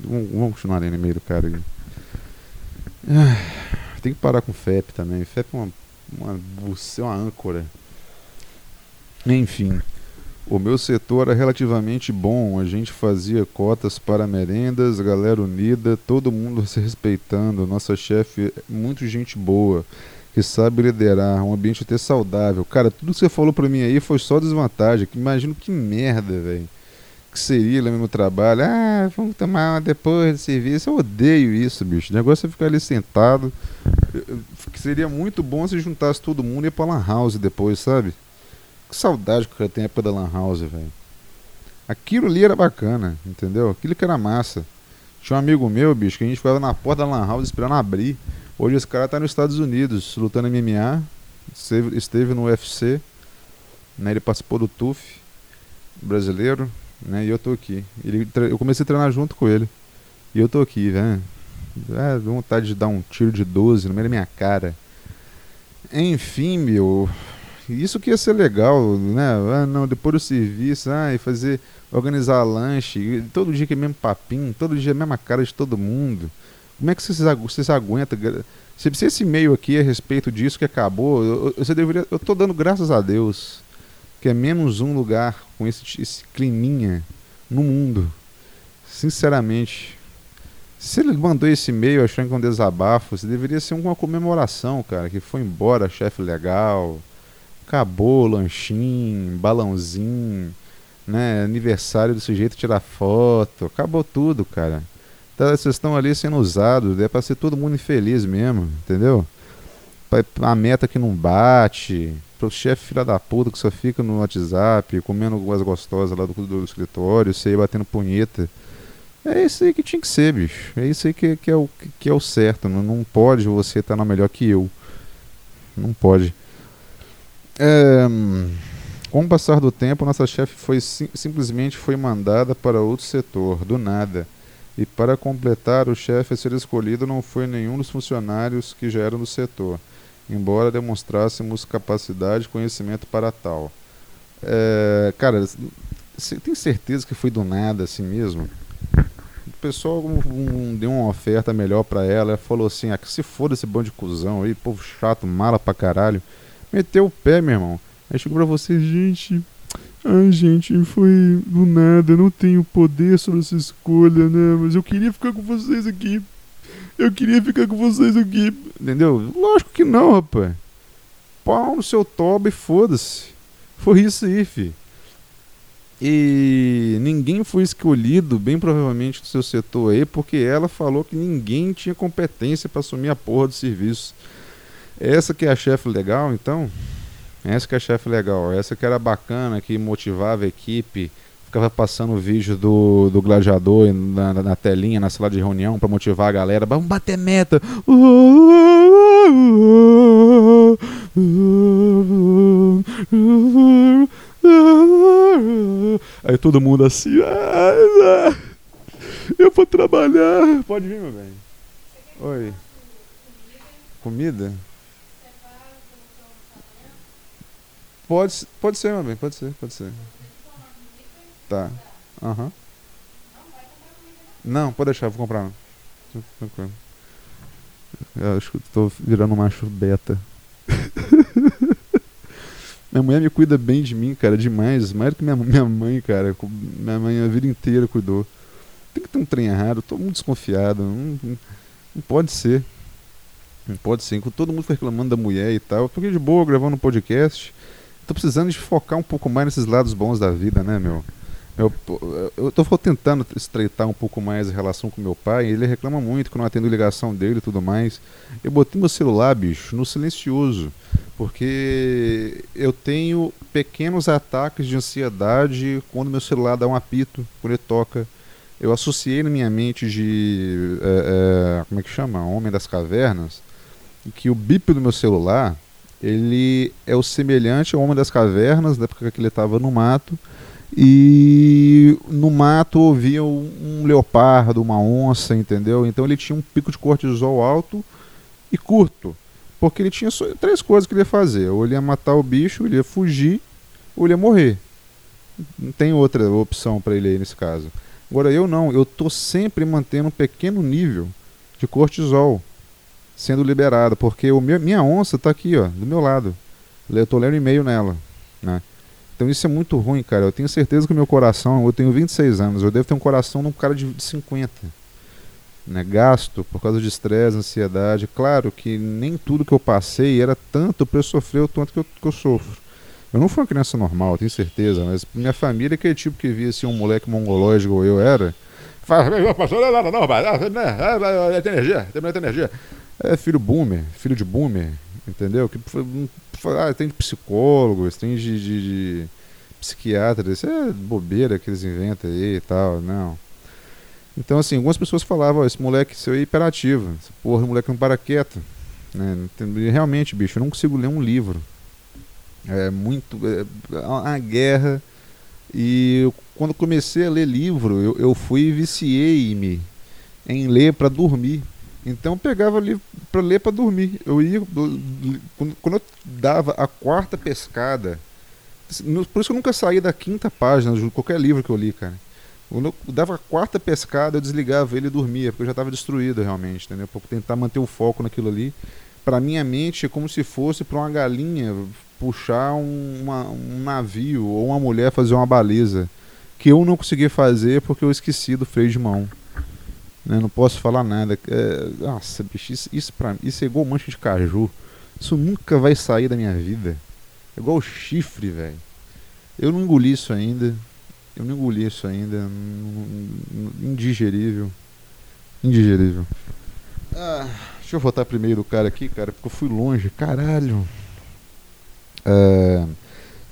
[SPEAKER 1] Vamos, continuar lendo e-mail do cara. Ah, tem que parar com FEP também. FEP é uma, uma, uma âncora. Enfim, o meu setor era relativamente bom. A gente fazia cotas para merendas, galera unida, todo mundo se respeitando. Nossa chefe é muito gente boa, que sabe liderar, um ambiente até saudável. Cara, tudo que você falou pra mim aí foi só desvantagem. Imagino que merda, velho que seria lá no trabalho. Ah, vamos tomar uma depois do serviço. Eu odeio isso, bicho. O negócio é ficar ali sentado. Seria muito bom se juntasse todo mundo e ir pra Lan House depois, sabe? Que saudade que eu tenho época da Lan House, velho. Aquilo ali era bacana, entendeu? Aquilo que era massa. Tinha um amigo meu, bicho, que a gente ficava na porta da Lan House esperando abrir. Hoje esse cara tá nos Estados Unidos, lutando MMA. Esteve, esteve no UFC. Né? Ele participou do TUF brasileiro né? E eu tô aqui. Ele, eu comecei a treinar junto com ele. E eu tô aqui, velho. É, vontade de dar um tiro de 12 no meio da minha cara. Enfim, meu. Isso que ia ser legal, né? Ah, não, depois do serviço, ah, e fazer, organizar lanche, todo dia que é mesmo papinho, todo dia a mesma cara de todo mundo. Como é que vocês, vocês aguentam? Se, se esse e-mail aqui é a respeito disso que acabou, eu, você deveria. Eu tô dando graças a Deus que é menos um lugar com esse, esse climinha no mundo. Sinceramente. Se ele mandou esse e-mail achando que é um desabafo, você deveria ser uma comemoração, cara. Que foi embora, chefe legal. Acabou, lanchinho, balãozinho, né? Aniversário do sujeito tirar foto. Acabou tudo, cara. Então, vocês estão ali sendo usados, é para ser todo mundo infeliz mesmo, entendeu? A meta que não bate, pro chefe filha da puta que só fica no WhatsApp, comendo algumas gostosas lá do, do escritório, você aí batendo punheta. É isso aí que tinha que ser, bicho. É isso aí que, que, é, o, que é o certo. Não, não pode você estar tá melhor que eu. Não pode. É, com o passar do tempo, nossa chefe foi sim, simplesmente foi mandada para outro setor, do nada. E para completar, o chefe a ser escolhido não foi nenhum dos funcionários que já eram do setor, embora demonstrássemos capacidade e conhecimento para tal. É, cara, você tem certeza que foi do nada assim mesmo? o pessoal um, um, deu uma oferta melhor para ela, falou assim, ah, que se foda esse bando de cuzão aí, povo chato, mala pra caralho. Meteu o pé, meu irmão. Aí chegou pra você, gente, ai gente, foi do nada, não tenho poder sobre essa escolha, né, mas eu queria ficar com vocês aqui. Eu queria ficar com vocês aqui, entendeu? Lógico que não, rapaz. Pau no seu toba e foda-se. Foi isso aí, fi. E ninguém foi escolhido, bem provavelmente, do seu setor aí, porque ela falou que ninguém tinha competência para assumir a porra do serviço. Essa que é a chefe legal, então? Essa que é a chefe legal. Essa que era bacana, que motivava a equipe, ficava passando o vídeo do, do gladiador na, na telinha, na sala de reunião, para motivar a galera. Vamos bater meta! Aí todo mundo assim, ah, eu vou trabalhar. Pode vir, meu bem. Oi. Comida? Pode, pode ser, meu bem, pode ser, pode ser. Tá. Aham. Uhum. Não, pode deixar, vou comprar. Tranquilo. Eu acho que tô virando um macho beta. Minha mulher me cuida bem de mim, cara, demais. Mais do que minha, minha mãe, cara. Minha mãe a vida inteira cuidou. Tem que ter um trem errado, tô muito desconfiado. Não, não, não pode ser. Não pode ser. Todo mundo reclamando da mulher e tal. Eu fiquei de boa gravando um podcast. Tô precisando de focar um pouco mais nesses lados bons da vida, né, meu? Eu, eu tô tentando estreitar um pouco mais a relação com meu pai. Ele reclama muito que eu não atendo ligação dele e tudo mais. Eu botei meu celular, bicho, no silencioso. Porque eu tenho pequenos ataques de ansiedade quando meu celular dá um apito, quando ele toca. Eu associei na minha mente de. É, é, como é que chama? Homem das Cavernas. Que o bip do meu celular ele é o semelhante ao Homem das Cavernas, da época que ele estava no mato e no mato ouvia um, leopardo, uma onça, entendeu? Então ele tinha um pico de cortisol alto e curto, porque ele tinha só três coisas que ele ia fazer: ou ele ia matar o bicho, ele ia fugir, ou ele ia morrer. Não tem outra opção para ele aí nesse caso. Agora eu não, eu tô sempre mantendo um pequeno nível de cortisol sendo liberado, porque o meu, minha onça está aqui, ó, do meu lado. Eu tô lendo e-mail nela, né? Então isso é muito ruim, cara. Eu tenho certeza que o meu coração, eu tenho 26 anos, eu devo ter um coração de um cara de 50. Né? Gasto por causa de estresse, ansiedade. Claro que nem tudo que eu passei era tanto para eu sofrer o tanto que eu, que eu sofro. Eu não fui uma criança normal, tenho certeza, mas minha família, aquele tipo que via assim, um moleque mongológico igual eu era, fala, não, não, não, não, tem energia, tem muita energia. É filho boomer, filho de boomer, entendeu? Que ah, tem de psicólogos, tem de, de, de psiquiatras, isso é bobeira que eles inventam aí e tal, não. Então, assim, algumas pessoas falavam, esse moleque seu é hiperativo, esse porra, moleque não para quieto. Né? Realmente, bicho, eu não consigo ler um livro. É muito. É uma guerra. E eu, quando comecei a ler livro, eu, eu fui e viciei-me em ler para dormir. Então eu pegava livro para ler para dormir. Eu ia quando eu dava a quarta pescada, por isso que eu nunca saí da quinta página de qualquer livro que eu li, cara. Quando eu dava a quarta pescada, eu desligava ele e dormia, porque eu já estava destruído realmente, entendeu? Para tentar manter o foco naquilo ali. Para minha mente é como se fosse para uma galinha puxar um, uma, um navio ou uma mulher fazer uma baliza, que eu não consegui fazer porque eu esqueci do freio de mão. Né? Não posso falar nada. É, nossa, bicho, isso, isso, pra, isso é igual mancha de caju. Isso nunca vai sair da minha vida. É igual chifre, velho. Eu não engoli isso ainda. Eu não engoli isso ainda. Indigerível. Indigerível. Ah, deixa eu voltar primeiro do cara aqui, cara, porque eu fui longe. Caralho. É,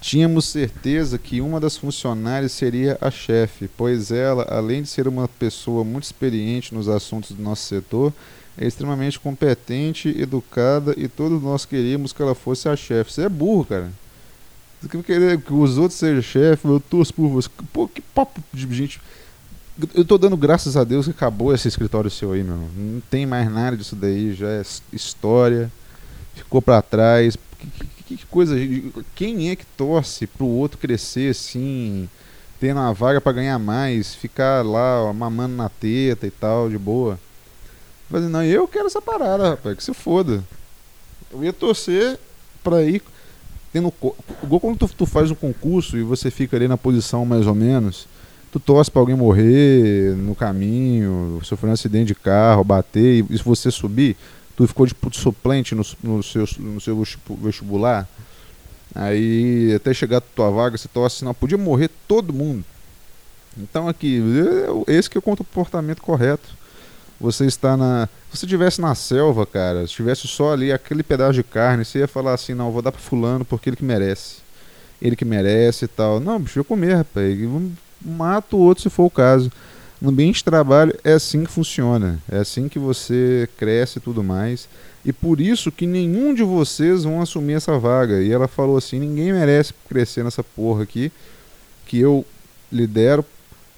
[SPEAKER 1] tínhamos certeza que uma das funcionárias seria a chefe, pois ela, além de ser uma pessoa muito experiente nos assuntos do nosso setor, é extremamente competente, educada e todos nós queríamos que ela fosse a chefe. Você é burro, cara. Você querer que os outros sejam chefe, eu torço por você. Pô, que papo de gente. Eu tô dando graças a Deus que acabou esse escritório seu aí, meu. Não tem mais nada disso daí, já é história. Ficou para trás. Que, que, coisa. Quem é que torce pro outro crescer assim, tendo uma vaga para ganhar mais, ficar lá ó, mamando na teta e tal, de boa? Falei, não, eu quero essa parada, rapaz, que se foda. Eu ia torcer pra ir tendo. Igual quando tu, tu faz um concurso e você fica ali na posição mais ou menos, tu torce pra alguém morrer no caminho, sofrer um acidente de carro, bater, e se você subir, tu ficou de suplente no, no, seu, no seu vestibular, aí até chegar a tua vaga, você torce, não, podia morrer todo mundo. Então aqui, esse que é o comportamento correto. Você está na. Se você estivesse na selva, cara, se tivesse só ali aquele pedaço de carne, você ia falar assim, não, vou dar para fulano porque ele que merece. Ele que merece e tal. Não, bicho, eu comer, rapaz. Mato o outro se for o caso. No ambiente de trabalho é assim que funciona. É assim que você cresce e tudo mais. E por isso que nenhum de vocês vão assumir essa vaga. E ela falou assim: ninguém merece crescer nessa porra aqui. Que eu lidero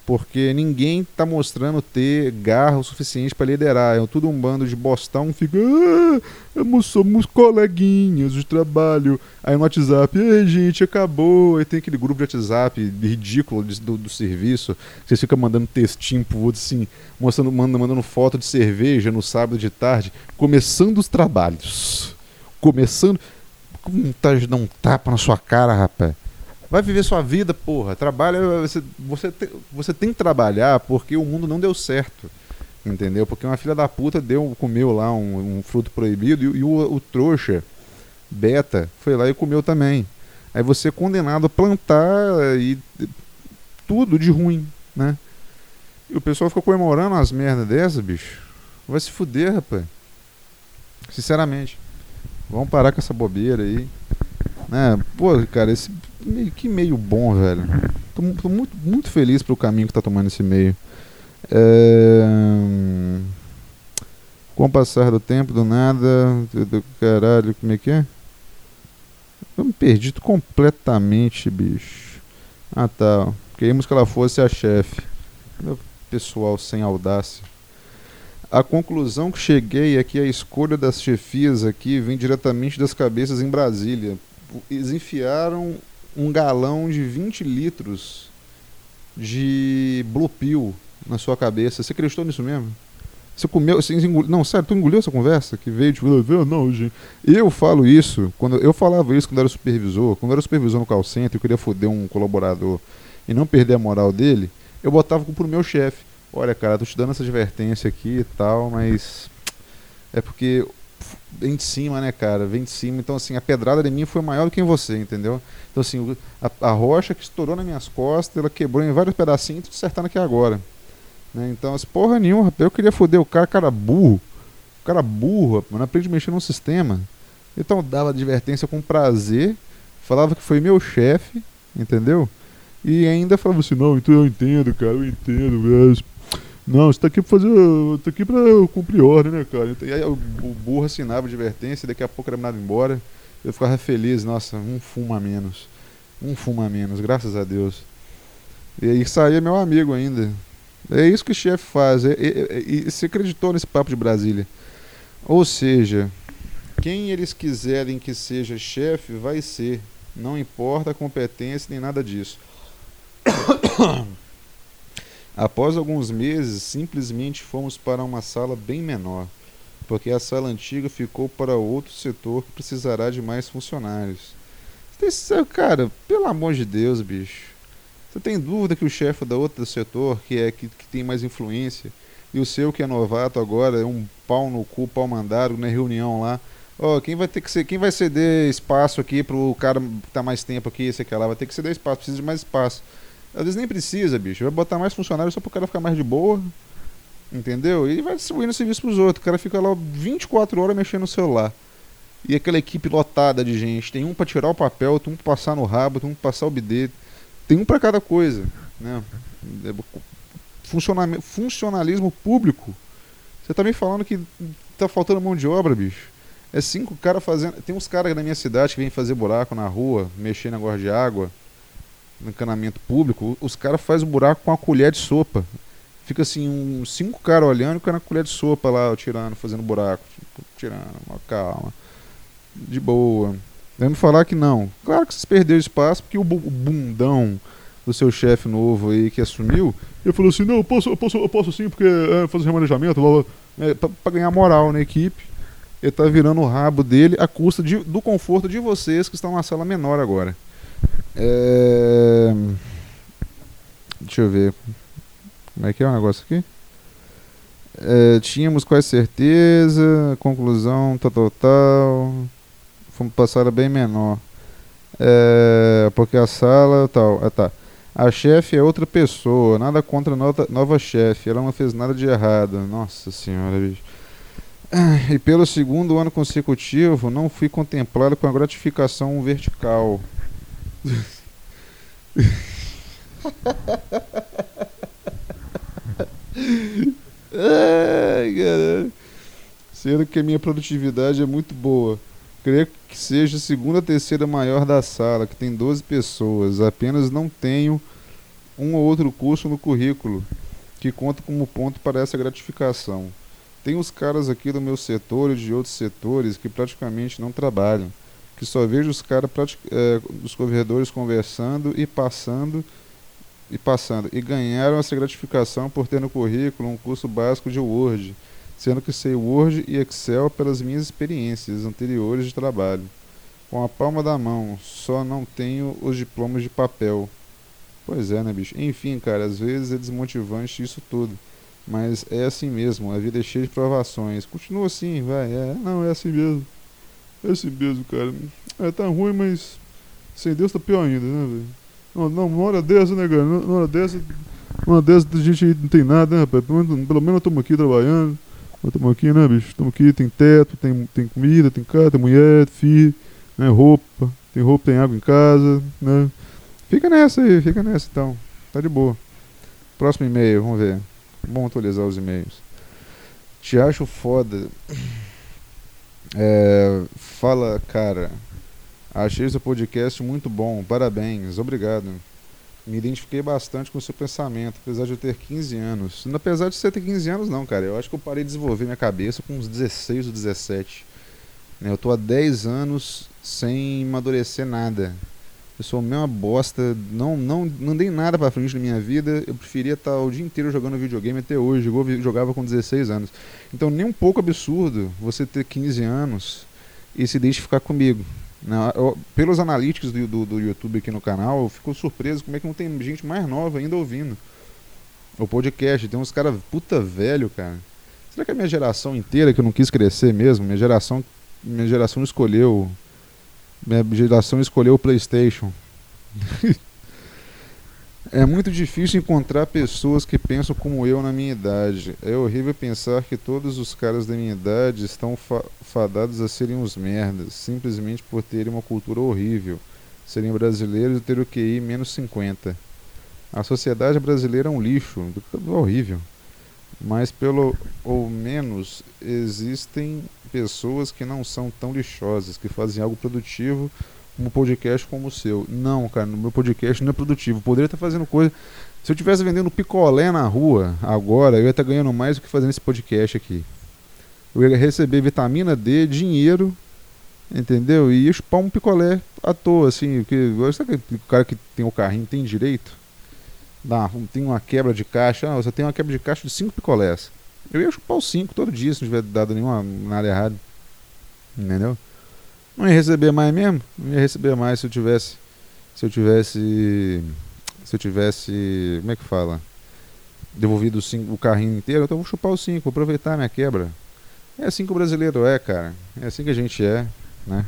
[SPEAKER 1] porque ninguém está mostrando ter garra o suficiente para liderar. É tudo um bando de bostão, fica, ah, somos coleguinhas de trabalho. Aí no WhatsApp, ei gente, acabou. Aí tem aquele grupo de WhatsApp ridículo do, do serviço, que você fica mandando textinho pro outro assim, mostrando, mandando, mandando foto de cerveja no sábado de tarde, começando os trabalhos. Começando. Com vontade de dar um tapa na sua cara, rapaz. Vai viver sua vida, porra. Trabalha. Você, você, te, você tem que trabalhar porque o mundo não deu certo. Entendeu? Porque uma filha da puta deu, comeu lá um, um fruto proibido e, e o, o, trouxa, beta, foi lá e comeu também. Aí você é condenado a plantar e tudo de ruim, né? E o pessoal fica comemorando as merdas dessas, bicho. Vai se fuder, rapaz. Sinceramente. Vamos parar com essa bobeira aí. Né? Pô, cara, esse meio, que meio bom, velho. Tô, tô, muito, muito feliz pelo caminho que tá tomando esse meio. É... Com o passar do tempo, do nada, do, caralho, como é que é? Eu me perdi completamente, bicho. Ah tá. Queríamos que ela fosse a chefe. Meu pessoal sem audácia. A conclusão que cheguei é que a escolha das chefias aqui vem diretamente das cabeças em Brasília. Eles enfiaram um galão de 20 litros de Blue Pill na sua cabeça. Você acreditou nisso mesmo? Você comeu, você engoliu, não, sério, tu engoliu essa conversa que veio de tipo, não, gente. Eu falo isso, quando eu falava isso quando era supervisor, quando eu era supervisor no call center, eu queria foder um colaborador e não perder a moral dele, eu botava pro meu chefe. Olha, cara, tô te dando essa advertência aqui e tal, mas é porque vem de cima, né, cara? Vem de cima. Então, assim, a pedrada de mim foi maior do que em você, entendeu? Então, assim, a, a rocha que estourou nas minhas costas, ela quebrou em vários pedacinhos, tô acertando aqui agora. Né? Então, as porra nenhuma, rapaz. Eu queria foder o cara, cara burro. O cara burro, não aprende a mexer no sistema. Então, dava advertência com prazer, falava que foi meu chefe, entendeu? E ainda falava assim: não, então eu entendo, cara, eu entendo, velho não, você tá aqui pra fazer. tá aqui pra cumprir ordem, né, cara? E aí o, burro assinava advertência, daqui a pouco era mandado embora. Eu ficava feliz, nossa, um fuma menos. Um fuma menos, graças a Deus. E aí saía meu amigo ainda. É isso que o chefe faz. É, é, é, e se acreditou nesse papo de Brasília. Ou seja, quem eles quiserem que seja chefe, vai ser. Não importa a competência nem nada disso. Após alguns meses, simplesmente fomos para uma sala bem menor, porque a sala antiga ficou para outro setor que precisará de mais funcionários. Cara, pelo amor de Deus, bicho. Você tem dúvida que o chefe da outro setor, que é que, que tem mais influência, e o seu que é novato agora, é um pau no cu, pau mandado na reunião lá. Ó, oh, quem vai ter que ser, quem vai ceder espaço aqui pro cara que tá mais tempo aqui, esse aqui lá, vai ter que ceder espaço, precisa de mais espaço. Às vezes nem precisa, bicho. Vai botar mais funcionários só pro cara ficar mais de boa. Entendeu? E vai distribuindo serviço pros outros. O cara fica lá 24 horas mexendo no celular. E aquela equipe lotada de gente. Tem um para tirar o papel, tem um pra passar no rabo, tem um pra passar o bidê. Tem um para cada coisa. Né? É funcionalismo público. Você tá me falando que tá faltando mão de obra, bicho. É cinco caras fazendo. Tem uns caras na minha cidade que vêm fazer buraco na rua, mexer na negócio de água, no encanamento público. Os caras fazem o buraco com a colher de sopa. Fica assim, uns cinco caras olhando e o cara na colher de sopa lá, tirando, fazendo buraco. Tipo, tirando, uma calma. De boa. Vem me falar que não. Claro que vocês perderam espaço, porque o bundão do seu chefe novo aí que assumiu, ele falou assim, não, eu posso, eu posso, eu posso sim, porque é, fazer remanejamento, lá, lá, é, pra, pra, ganhar moral na equipe. Ele tá virando o rabo dele à custa de, do conforto de vocês que estão na sala menor agora. É... Deixa eu ver. Como é que é o negócio aqui? É, tínhamos quase certeza, conclusão, tal, tal. Fomos passar bem menor. É, porque a sala, tal, é, tá. A chefe é outra pessoa, nada contra a nova, nova chefe, ela não fez nada de errado. Nossa senhora, bicho. E pelo segundo ano consecutivo, não fui contemplado com a gratificação vertical. Ai. Sendo que a minha produtividade é muito boa. Creio que seja a segunda terceira maior da sala, que tem 12 pessoas. Apenas não tenho um ou outro curso no currículo que conta como ponto para essa gratificação. Tem os caras aqui do meu setor e de outros setores que praticamente não trabalham, que só vejo os caras, é, os corredores conversando e passando e passando e ganharam essa gratificação por ter no currículo um curso básico de Word, sendo que sei Word e Excel pelas minhas experiências anteriores de trabalho. Com a palma da mão, só não tenho os diplomas de papel. Pois é, né, bicho? Enfim, cara, às vezes é desmotivante isso tudo. Mas é assim mesmo, a vida é cheia de provações. Continua assim, vai. É, não, é assim mesmo. É assim mesmo, cara. É, tá ruim, mas sem Deus tá pior ainda, né, velho? Não, não, uma hora dessa, né, cara? Uma hora dessa, uma hora dessa a gente não tem nada, né, rapaz? Pelo menos, pelo menos aqui trabalhando. Estamos aqui, né, bicho? Estamos aqui, tem teto, tem, tem comida, tem casa, tem mulher, filho, né, roupa. Tem roupa, tem água em casa, né? Fica nessa aí, fica nessa então. Tá de boa. Próximo e-mail, vamos ver. Vamos atualizar os e-mails. Te acho foda. É, fala, cara. Achei seu podcast muito bom. Parabéns. Obrigado. Me identifiquei bastante com o seu pensamento, apesar de eu ter 15 anos. Apesar de você ter 15 anos, não, cara. Eu acho que eu parei de desenvolver minha cabeça com uns 16 ou 17. Né, eu tô há 10 anos sem amadurecer nada. Eu sou a mesma bosta, não, não, não dei nada pra frente na minha vida. Eu preferia estar o dia inteiro jogando videogame até hoje. Eu jogava com 16 anos. Então, nem um pouco absurdo você ter 15 anos e se identificar comigo. Não, eu, pelos analíticos do, do, do, YouTube aqui no canal, eu fico surpreso como é que não tem gente mais nova ainda ouvindo o podcast. Tem uns caras puta velho, cara. Será que a minha geração inteira que eu não quis crescer mesmo? Minha geração, minha geração escolheu minha geração escolheu o PlayStation. é muito difícil encontrar pessoas que pensam como eu na minha idade. É horrível pensar que todos os caras da minha idade estão fa fadados a serem uns merdas, simplesmente por terem uma cultura horrível, serem brasileiros e ter o QI menos 50. A sociedade brasileira é um lixo, é horrível. Mas pelo ou menos existem pessoas que não são tão lixosas, que fazem algo produtivo, um podcast como o seu. Não, cara, no meu podcast não é produtivo. poderia estar fazendo coisa. Se eu estivesse vendendo picolé na rua agora, eu ia estar ganhando mais do que fazendo esse podcast aqui. Eu ia receber vitamina D, dinheiro, entendeu? E ia chupar um picolé à toa, assim. Porque, sabe o cara que tem o carrinho tem direito? Dá, tem uma quebra de caixa. Ah, você tem uma quebra de caixa de 5 picolés. Eu ia chupar os 5 todo dia se não tivesse dado nenhuma nada errado. Entendeu? Não ia receber mais mesmo? Não ia receber mais se eu tivesse. Se eu tivesse. Se eu tivesse. Como é que fala? Devolvido cinco, o carrinho inteiro, então eu vou chupar os 5, vou aproveitar minha quebra. É assim que o brasileiro é, cara. É assim que a gente é, né?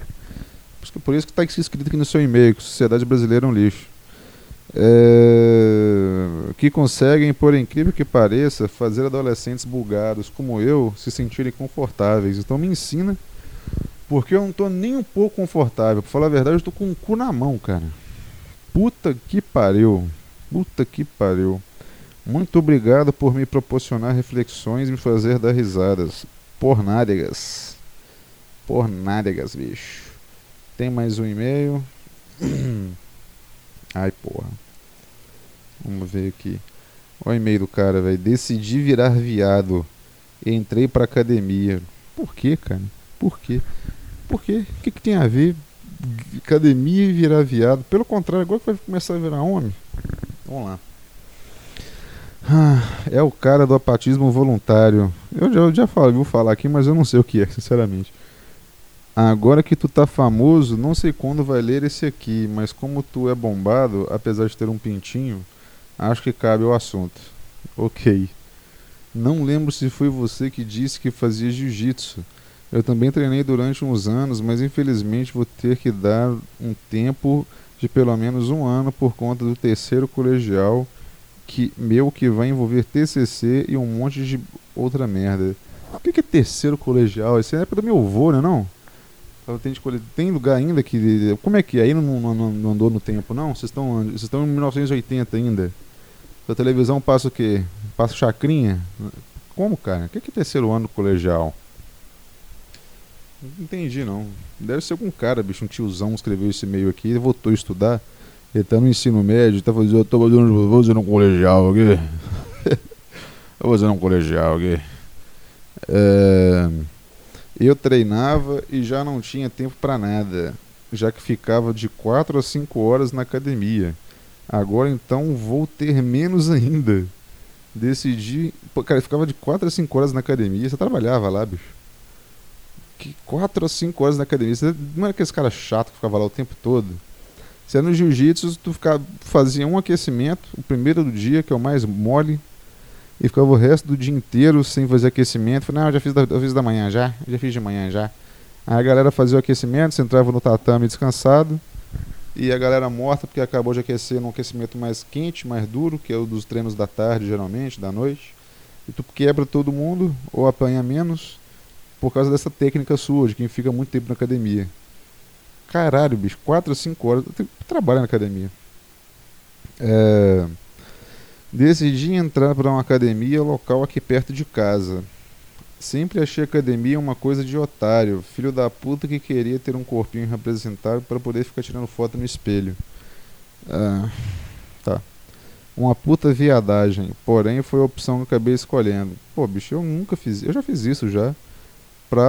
[SPEAKER 1] Por isso que está escrito aqui no seu e-mail que a sociedade brasileira é um lixo. É, que conseguem, por incrível que pareça, fazer adolescentes bulgaros como eu se sentirem confortáveis. Então me ensina, porque eu não estou nem um pouco confortável. Pra falar a verdade, eu estou com o cu na mão, cara. Puta que pariu. Puta que pariu. Muito obrigado por me proporcionar reflexões e me fazer dar risadas. Por nádegas. Por nádegas, bicho. Tem mais um e-mail. Ai, porra. Vamos ver aqui. Olha o e-mail do cara, velho. Decidi virar viado. Entrei pra academia. Por quê, cara? Por quê? Por quê? O que, que tem a ver academia e virar viado? Pelo contrário, agora que vai começar a virar homem. Vamos lá. Ah, é o cara do apatismo voluntário. Eu já, eu já falo, vou falar aqui, mas eu não sei o que é, sinceramente. Agora que tu tá famoso, não sei quando vai ler esse aqui, mas como tu é bombado, apesar de ter um pintinho, acho que cabe o assunto. Ok. Não lembro se foi você que disse que fazia jiu-jitsu. Eu também treinei durante uns anos, mas infelizmente vou ter que dar um tempo de pelo menos um ano por conta do terceiro colegial que meu que vai envolver TCC e um monte de outra merda. O que, é terceiro colegial? Isso é época do meu avô, né não? Tem, tem lugar ainda que. Como é que é? Aí não, não, não andou no tempo, não? Vocês estão, vocês estão em 1980 ainda. A televisão passa o quê? Passa chacrinha? Como, cara? O que é terceiro ano colegial? Não entendi, não. Deve ser algum cara, bicho, um tiozão escreveu esse e-mail aqui e voltou a estudar. Ele tá no ensino médio, tá fazendo. Eu tô fazendo, vou fazer um colegial aqui. vou fazer um colegial aqui. É. Eu treinava e já não tinha tempo para nada, já que ficava de 4 a 5 horas na academia. Agora então vou ter menos ainda. Decidi. Pô, cara, ficava de 4 a 5 horas na academia. Você trabalhava lá, bicho. Que 4 a 5 horas na academia. Você não era aquele cara chato que ficava lá o tempo todo. Se era no jiu-jitsu, tu ficava, fazia um aquecimento, o primeiro do dia, que é o mais mole, e ficava o resto do dia inteiro sem fazer aquecimento. Falei, não, já fiz da, eu fiz da manhã já, já fiz de manhã já. Aí a galera fazia o aquecimento, você entrava no tatame descansado, e a galera morta porque acabou de aquecer num aquecimento mais quente, mais duro, que é o dos treinos da tarde, geralmente, da noite. E tu quebra todo mundo, ou apanha menos, por causa dessa técnica sua, de quem fica muito tempo na academia. Caralho, bicho, 4 ou 5 horas, eu trabalho na academia. É Decidi entrar para uma academia local aqui perto de casa. Sempre achei academia uma coisa de otário, filho da puta que queria ter um corpinho representável para poder ficar tirando foto no espelho. Ah, tá. Uma puta viadagem, porém foi a opção que acabei escolhendo. Pô, bicho, eu nunca fiz. Eu já fiz isso já. Pra.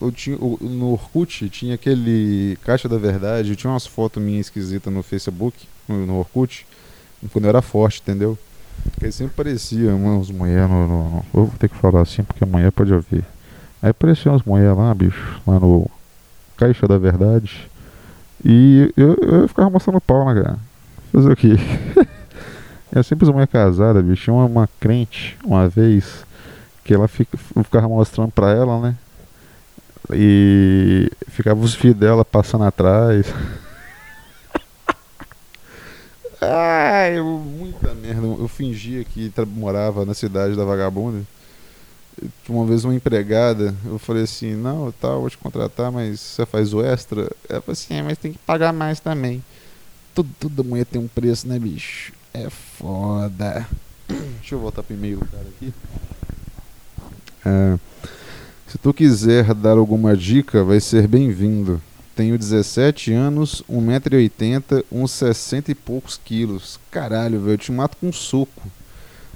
[SPEAKER 1] Eu tinha, no Orkut tinha aquele Caixa da Verdade, tinha umas fotos minhas esquisitas no Facebook, no Orkut quando eu era forte, entendeu? Porque sempre parecia umas mulheres no, no, Eu vou ter que falar assim porque amanhã pode ouvir. Aí apareciam umas mulheres lá, bicho, lá no Caixa da Verdade. E eu, eu ficava mostrando pau, né, cara? Fazer o quê? é sempre uma mulher casada, bicho. Tinha uma, uma crente, uma vez, que ela fica, ficava mostrando pra ela, né? E ficava os filhos dela passando atrás. Ai, muita merda. Eu fingia que morava na cidade da vagabunda. Uma vez uma empregada, eu falei assim, não, tal, vou te contratar, mas você faz o extra? Ela falou assim, é, mas tem que pagar mais também. Tudo, tudo mulher tem um preço, né, bicho? É foda. Deixa eu voltar pro e-mail do cara aqui. É, se tu quiser dar alguma dica, vai ser bem-vindo. Tenho 17 anos, 1,80m, uns 60 e poucos quilos. Caralho, velho, eu te mato com um soco.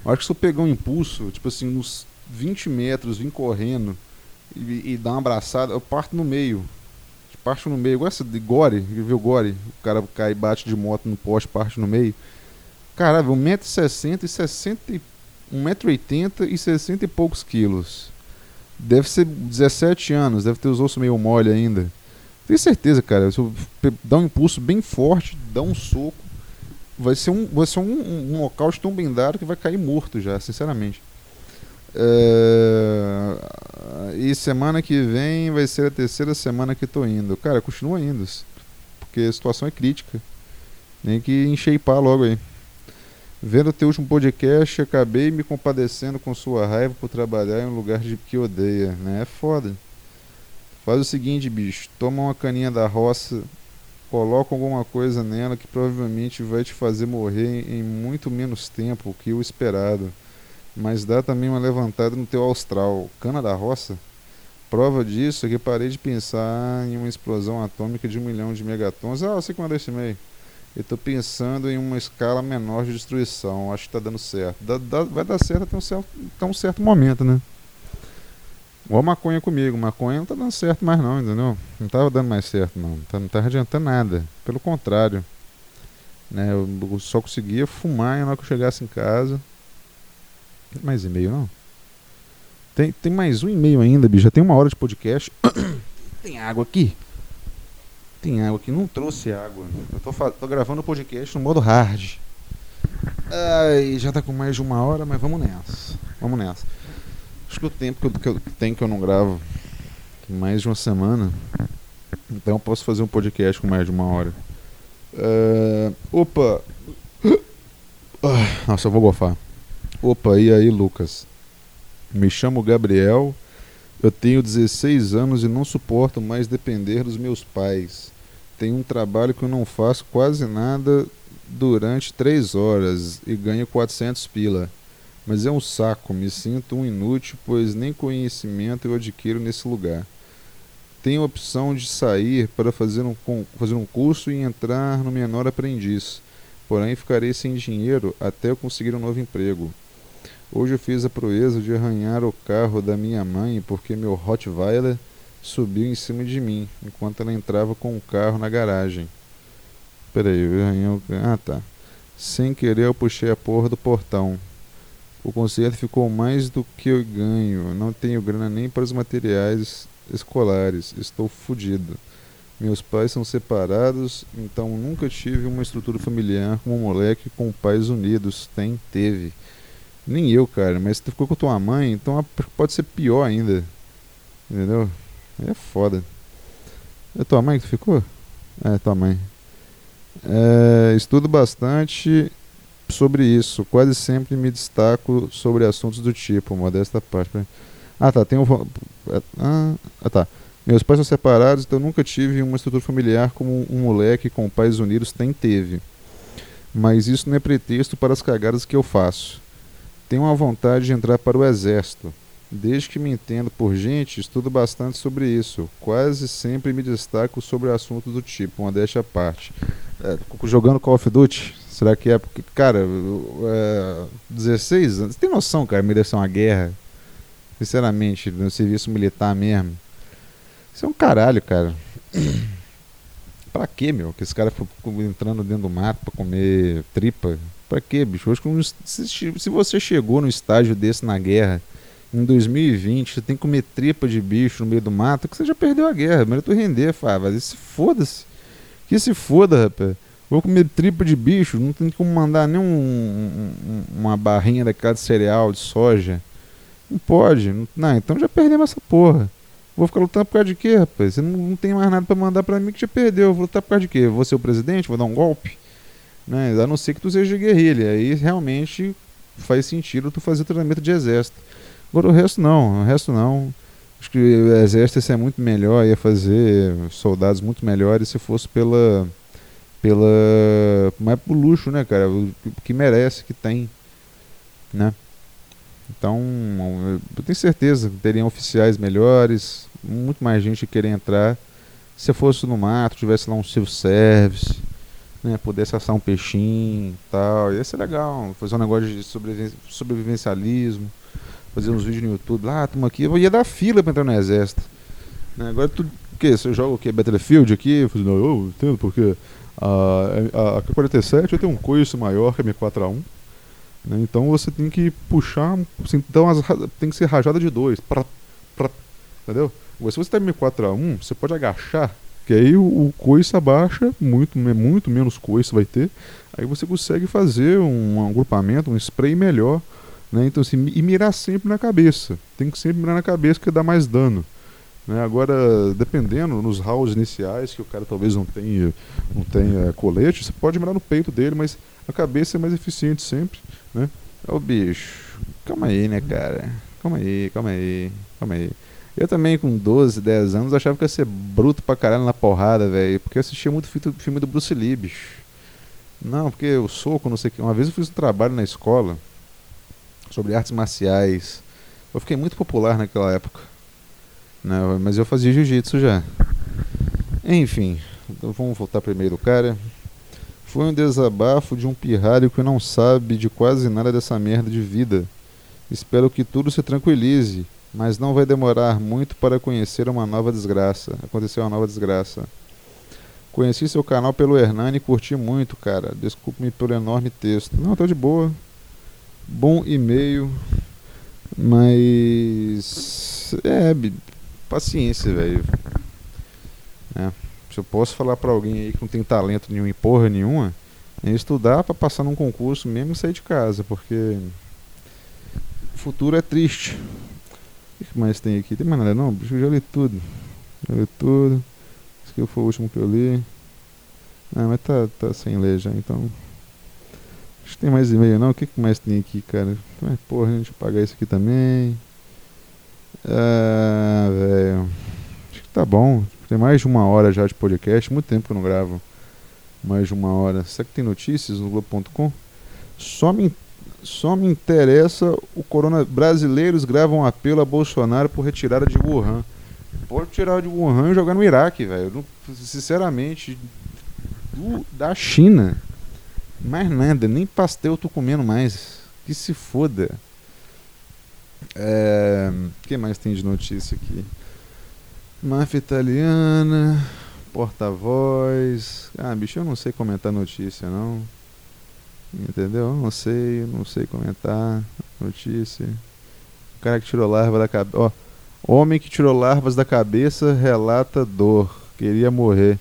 [SPEAKER 1] Eu acho que se eu pegar um impulso, tipo assim, uns 20 metros, vim correndo e, e dar uma abraçada, eu parto no meio. Parto no meio. Igual essa de Gore, viu Gore? O cara cai e bate de moto no poste, parte no meio. Caralho, 1,60m e 60 1,80m e 60 e poucos quilos. Deve ser 17 anos, deve ter os ossos meio mole ainda. Tenho certeza, cara. Se eu dar um impulso bem forte, dar um soco, vai ser um, vai ser um, um, um local tão blindado que vai cair morto já, sinceramente. É... E semana que vem vai ser a terceira semana que tô indo. Cara, continua indo. Porque a situação é crítica. Nem que enxeipar logo aí. Vendo o teu último podcast, acabei me compadecendo com sua raiva por trabalhar em um lugar de que odeia, né? É foda. Faz o seguinte, bicho, toma uma caninha da roça, coloca alguma coisa nela que provavelmente vai te fazer morrer em muito menos tempo que o esperado. Mas dá também uma levantada no teu austral. Cana da roça? Prova disso é que parei de pensar em uma explosão atômica de um milhão de megatons. Ah, eu sei que mandei esse e-mail. Eu estou pensando em uma escala menor de destruição. Acho que está dando certo. Dá, dá, vai dar certo até um certo, até um certo momento, né? Igual maconha comigo. Maconha não tá dando certo mais não, entendeu? Não tava dando mais certo, não. Tá, não tá adiantando nada. Pelo contrário. Né, eu só conseguia fumar na hora que eu chegasse em casa. Tem mais e-mail, não? Tem, tem mais um e-mail ainda, bicho. Já tem uma hora de podcast. tem água aqui? Tem água aqui, não trouxe água. Eu tô, tô gravando o podcast no modo hard. Ai, já tá com mais de uma hora, mas vamos nessa. Vamos nessa. Acho que o tempo que eu, tenho que eu não gravo mais de uma semana. Então eu posso fazer um podcast com mais de uma hora. Uh, opa! Nossa, eu vou gofar. Opa, e aí, Lucas? Me chamo Gabriel. Eu tenho 16 anos e não suporto mais depender dos meus pais tenho um trabalho que eu não faço quase nada durante três horas e ganho 400 pila. Mas é um saco, me sinto um inútil, pois nem conhecimento eu adquiro nesse lugar. Tenho a opção de sair para fazer um, fazer um curso e entrar no menor aprendiz, porém ficarei sem dinheiro até eu conseguir um novo emprego. Hoje eu fiz a proeza de arranhar o carro da minha mãe porque meu Rottweiler subiu em cima de mim, enquanto ela entrava com o carro na garagem. Peraí, eu... ah tá. Sem querer eu puxei a porra do portão. O concerto ficou mais do que eu ganho. Não tenho grana nem para os materiais escolares. Estou fodido. Meus pais são separados, então nunca tive uma estrutura familiar como um moleque com pais unidos. Tem, teve. Nem eu, cara, mas tu ficou com tua mãe, então pode ser pior ainda. Entendeu? É foda. É tua mãe que ficou? É, tua mãe. É, estudo bastante sobre isso. Quase sempre me destaco sobre assuntos do tipo, modesta parte. Ah, tá. Tem um. É, ah, tá. Meus pais são separados, então nunca tive uma estrutura familiar como um moleque com pais unidos tem teve. Mas isso não é pretexto para as cagadas que eu faço. Tenho uma vontade de entrar para o exército Desde que me entendo por gente, estudo bastante sobre isso. Quase sempre me destaco sobre assuntos do tipo, uma deixa à parte. É, jogando Call of Duty, será que é porque, cara, é, 16 anos, você tem noção, cara, merecer uma guerra? Sinceramente, no serviço militar mesmo. Isso é um caralho, cara. pra quê, meu? Que esse cara ficou entrando dentro do mato pra comer tripa? Pra quê, bicho? Se você chegou no estágio desse na guerra em 2020 você tem que comer tripa de bicho no meio do mato, que você já perdeu a guerra. Melhor tu render, Fábio. Se foda-se. Que se foda, rapaz. Vou comer tripa de bicho, não tem como mandar nem um, um, uma barrinha daquela de cereal, de soja. Não pode. Não, então já perdemos essa porra. Vou ficar lutando por causa de quê, rapaz? Você não, não tem mais nada para mandar para mim que já perdeu. Vou lutar por causa de quê? Vou ser o presidente? Vou dar um golpe? Né? A não ser que tu seja guerrilha. Aí realmente faz sentido tu fazer treinamento de exército. Agora o resto não, o resto não. Acho que o exército ia muito melhor, ia fazer soldados muito melhores se fosse pela. Pela. mais pro luxo, né, cara? O que merece, que tem. Né? Então, eu tenho certeza que teriam oficiais melhores, muito mais gente querer entrar. Se fosse no mato, tivesse lá um civil service, né, pudesse assar um peixinho tal, ia ser legal, fazer um negócio de sobrevivencialismo fazer uns vídeos no YouTube, lá, ah, estamos aqui, eu ia dar fila para entrar no exército. Né? Agora tu O que? Você joga o que? Battlefield aqui? Eu falei, não, eu entendo porque a, a, a K-47 tem um coice maior que a M4A1. Né? Então você tem que puxar, assim, então as, tem que ser rajada de dois. Pra, pra, entendeu? Se você tem M4A1, você pode agachar, que aí o, o coice abaixa, muito, muito menos coice vai ter. Aí você consegue fazer um, um agrupamento, um spray melhor. Né? Então, assim, e mirar sempre na cabeça. Tem que sempre mirar na cabeça que dá mais dano. Né? Agora, dependendo, nos rounds iniciais, que o cara talvez não tenha, não tenha colete, você pode mirar no peito dele, mas a cabeça é mais eficiente sempre. Né? Ô bicho, calma aí, né, cara? Calma aí, calma aí, calma aí. Eu também, com 12, 10 anos, achava que ia ser bruto pra caralho na porrada, velho. Porque eu assistia muito filme do Bruce Lee, bicho. Não, porque o soco, não sei o que. Uma vez eu fiz um trabalho na escola sobre artes marciais. Eu fiquei muito popular naquela época. Né? Mas eu fazia jiu-jitsu já. Enfim, então vamos voltar primeiro, cara. Foi um desabafo de um pirralho que não sabe de quase nada dessa merda de vida. Espero que tudo se tranquilize, mas não vai demorar muito para conhecer uma nova desgraça. Aconteceu uma nova desgraça. Conheci seu canal pelo Hernani e curti muito, cara. Desculpe-me pelo enorme texto. Não, tá de boa. Bom e-mail, mas. É, paciência, velho. É. Se eu posso falar para alguém aí que não tem talento nenhum em porra nenhuma, é estudar para passar num concurso mesmo e sair de casa, porque o futuro é triste. O que mais tem aqui? Tem mais nada não? Bicho, eu já li tudo. Já li tudo. Esse aqui foi o último que eu li. Ah, mas tá, tá sem ler já, então. Acho que tem mais e-mail não? O que, que mais tem aqui, cara? Porra, deixa eu pagar isso aqui também. Ah, velho. Acho que tá bom. Tem mais de uma hora já de podcast, muito tempo que eu não gravo. Mais de uma hora. Será que tem notícias no Globo.com? Só me, só me interessa o corona. Brasileiros gravam apelo a Bolsonaro por retirada de Wuhan. Pode tirar de Wuhan e jogar no Iraque, velho. Sinceramente, do, da China. Mais nada, nem pastel eu tô comendo mais. Que se foda. É, que mais tem de notícia aqui? Máfia italiana, porta-voz. Ah, bicho, eu não sei comentar notícia, não. Entendeu? Eu não sei, não sei comentar notícia. O cara que tirou larva da cabeça. Ó, homem que tirou larvas da cabeça relata dor. Queria morrer.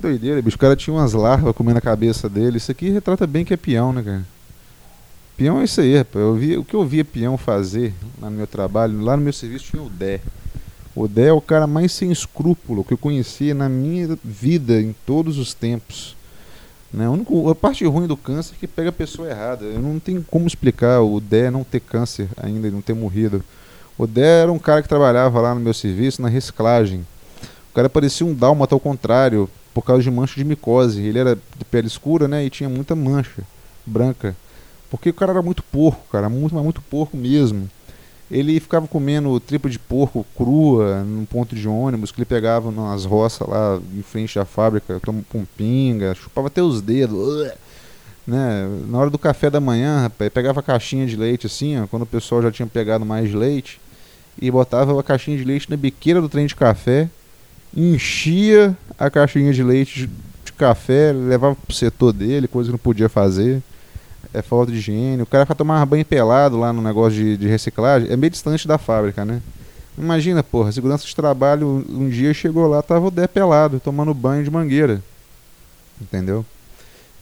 [SPEAKER 1] Doideira, bicho. O cara tinha umas larvas comendo a cabeça dele. Isso aqui retrata bem que é peão, né, cara? Peão é isso aí, rapaz. Eu vi, o que eu via peão fazer lá no meu trabalho, lá no meu serviço tinha o Dé. O Dé é o cara mais sem escrúpulo que eu conheci na minha vida, em todos os tempos. Né? A, única, a parte ruim do câncer é que pega a pessoa errada. Eu não tenho como explicar o Dé não ter câncer ainda e não ter morrido. O Dé era um cara que trabalhava lá no meu serviço, na reciclagem. O cara parecia um dálmata ao contrário, por causa de mancha de micose. Ele era de pele escura, né? E tinha muita mancha branca. Porque o cara era muito porco, cara, muito, mas muito porco mesmo. Ele ficava comendo tripa de porco crua num ponto de ônibus que ele pegava nas roças lá em frente à fábrica, com pinga, chupava até os dedos. Né? Na hora do café da manhã, rapaz, pegava a caixinha de leite assim, ó, quando o pessoal já tinha pegado mais leite, e botava a caixinha de leite na biqueira do trem de café, enchia a caixinha de leite de café, levava pro setor dele, coisa que não podia fazer é falta de higiene. O cara vai tomar banho pelado lá no negócio de, de reciclagem, é meio distante da fábrica, né? Imagina, porra, segurança de trabalho um dia chegou lá, tava o Dé pelado, tomando banho de mangueira. Entendeu?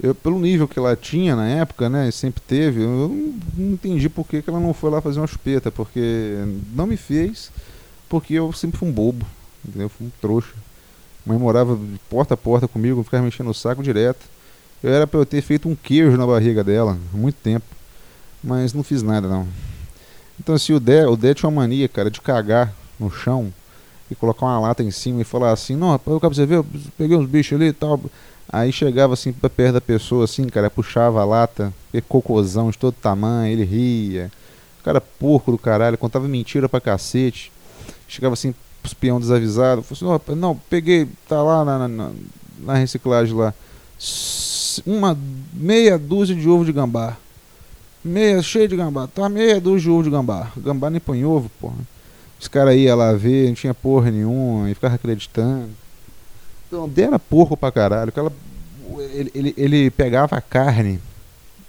[SPEAKER 1] Eu, pelo nível que ela tinha na época, né, sempre teve, eu não entendi por que, que ela não foi lá fazer uma chupeta, porque não me fez, porque eu sempre fui um bobo, entendeu? Fui um trouxa. Mãe morava de porta a porta comigo, ficava mexendo o saco direto. Eu era para eu ter feito um queijo na barriga dela há muito tempo, mas não fiz nada não. Então assim, o Dé, o Dé tinha uma mania, cara, de cagar no chão e colocar uma lata em cima e falar assim, não, rapaz, eu você ver, eu peguei uns bichos ali e tal. Aí chegava assim pra perto da pessoa, assim, cara, puxava a lata, cocôzão de todo tamanho, ele ria. O cara porco do caralho, contava mentira pra cacete. Chegava assim, os peão desavisado, falou assim, não, não, peguei, tá lá na, na, na reciclagem lá uma meia dúzia de ovo de gambá. Meia cheia de gambá. Tá meia dúzia de ovo de gambá. Gambá nem põe ovo, porra. Os caras iam lá ver, não tinha porra nenhuma, e ficava acreditando. Então, dera porco pra caralho. Ela, ele, ele, ele pegava a carne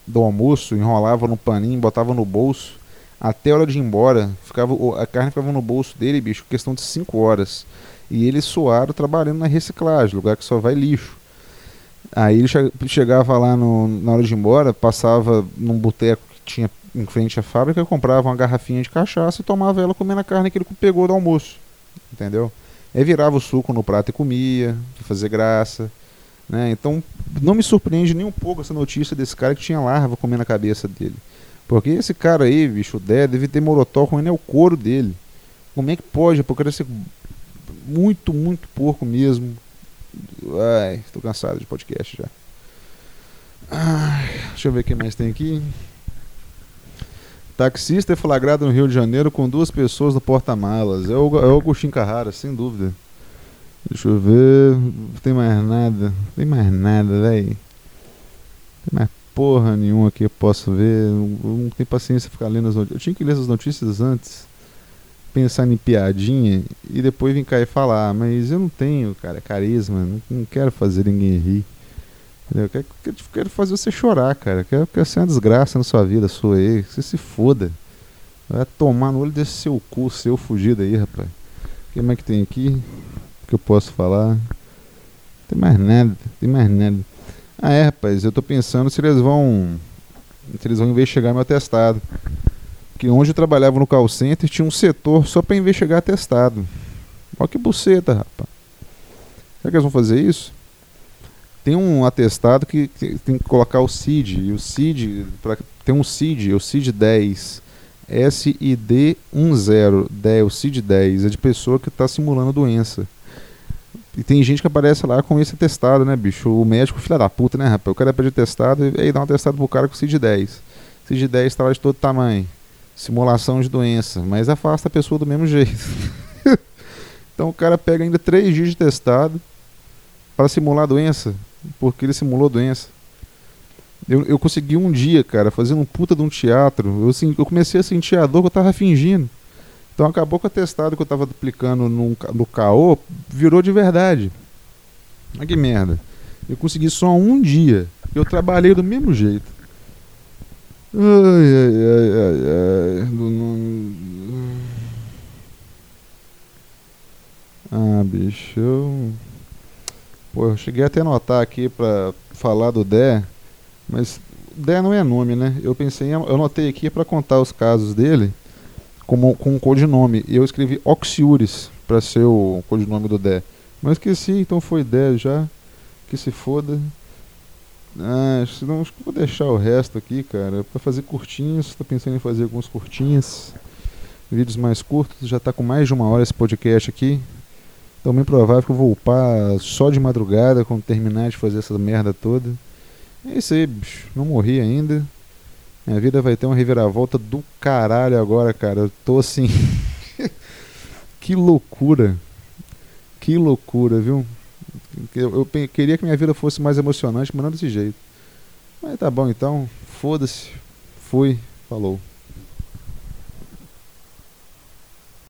[SPEAKER 1] do almoço, enrolava no paninho, botava no bolso, até a hora de ir embora, ficava, a carne ficava no bolso dele, bicho, questão de 5 horas. E ele suado trabalhando na reciclagem, lugar que só vai lixo. Aí ele chegava lá no, na hora de ir embora, passava num boteco que tinha em frente à fábrica, comprava uma garrafinha de cachaça e tomava ela comendo a carne que ele pegou do almoço. Entendeu? Aí virava o suco no prato e comia, pra fazer graça. Né? Então não me surpreende nem um pouco essa notícia desse cara que tinha larva comendo a cabeça dele. Porque esse cara aí, bicho, o Dé, deve ter morotó ruim é o couro dele. Como é que pode? Porque deve ser muito, muito porco mesmo. Ai, estou cansado de podcast já. Ai, deixa eu ver o que mais tem aqui. Taxista é flagrado no Rio de Janeiro com duas pessoas no porta-malas. É o, é o Agostinho Carrara, sem dúvida. Deixa eu ver. Não tem mais nada. Não tem mais nada, velho. Não tem mais porra nenhuma que eu possa ver. Não, tenho paciência ficar lendo as notícias. Eu tinha que ler essas notícias antes pensar em piadinha e depois vir cá e falar, mas eu não tenho, cara, carisma, não, não quero fazer ninguém rir. Eu quero, quero, fazer você chorar, cara. Quero que ser uma desgraça na sua vida, sua aí. Você se foda. Vai tomar no olho desse seu cu, seu fugido aí, rapaz. O que mais que tem aqui? Que eu posso falar? Tem mais nada, tem mais nada. Ah é, rapaz, eu tô pensando se eles vão. Se eles vão investigar meu atestado que onde eu trabalhava no call center tinha um setor só para investigar atestado. Olha que buceta, rapaz. Será que eles vão fazer isso? Tem um atestado que, tem que colocar o CID, e o CID, pra, tem um CID, o CID 10, SID 10, 10, o CID 10, é de pessoa que está simulando doença. E tem gente que aparece lá com esse atestado, né, bicho? O médico, filha da puta, né, rapaz? O cara pede atestado e aí dá um atestado pro cara com o CID 10. CID 10 está lá de todo tamanho simulação de doença, mas afasta a pessoa do mesmo jeito. então o cara pega ainda três dias de testado para simular doença, porque ele simulou doença. Eu, eu consegui um dia, cara, fazendo um puta de um teatro. Eu, assim, eu comecei a sentir a dor que eu tava fingindo. Então acabou que o atestado que eu tava aplicando no, no caô virou de verdade. Olha que merda. Eu consegui só um dia. Eu trabalhei do mesmo jeito. Ai, ai, ai, ai, ai. Ah, bicho. Pô, eu cheguei até a anotar aqui pra falar do Dé, mas Dé não é nome, né? Eu pensei, em, eu anotei aqui para contar os casos dele como, com um codinome. Eu escrevi Oxiuris para ser o codinome do Dé. Mas esqueci, então foi Dé já. Que se foda. Ah, não, acho que vou deixar o resto aqui, cara, para fazer curtinhos. Tô pensando em fazer alguns curtinhos, vídeos mais curtos. Já tá com mais de uma hora esse podcast aqui. Então, bem provável que eu vou upar só de madrugada quando terminar de fazer essa merda toda. É isso aí, bicho. Não morri ainda. Minha vida vai ter uma reviravolta do caralho agora, cara. Eu tô assim. que loucura. Que loucura, viu? Eu, eu, queria que minha vida fosse mais emocionante, mas não desse jeito. Mas tá bom então, foda-se. Fui, falou.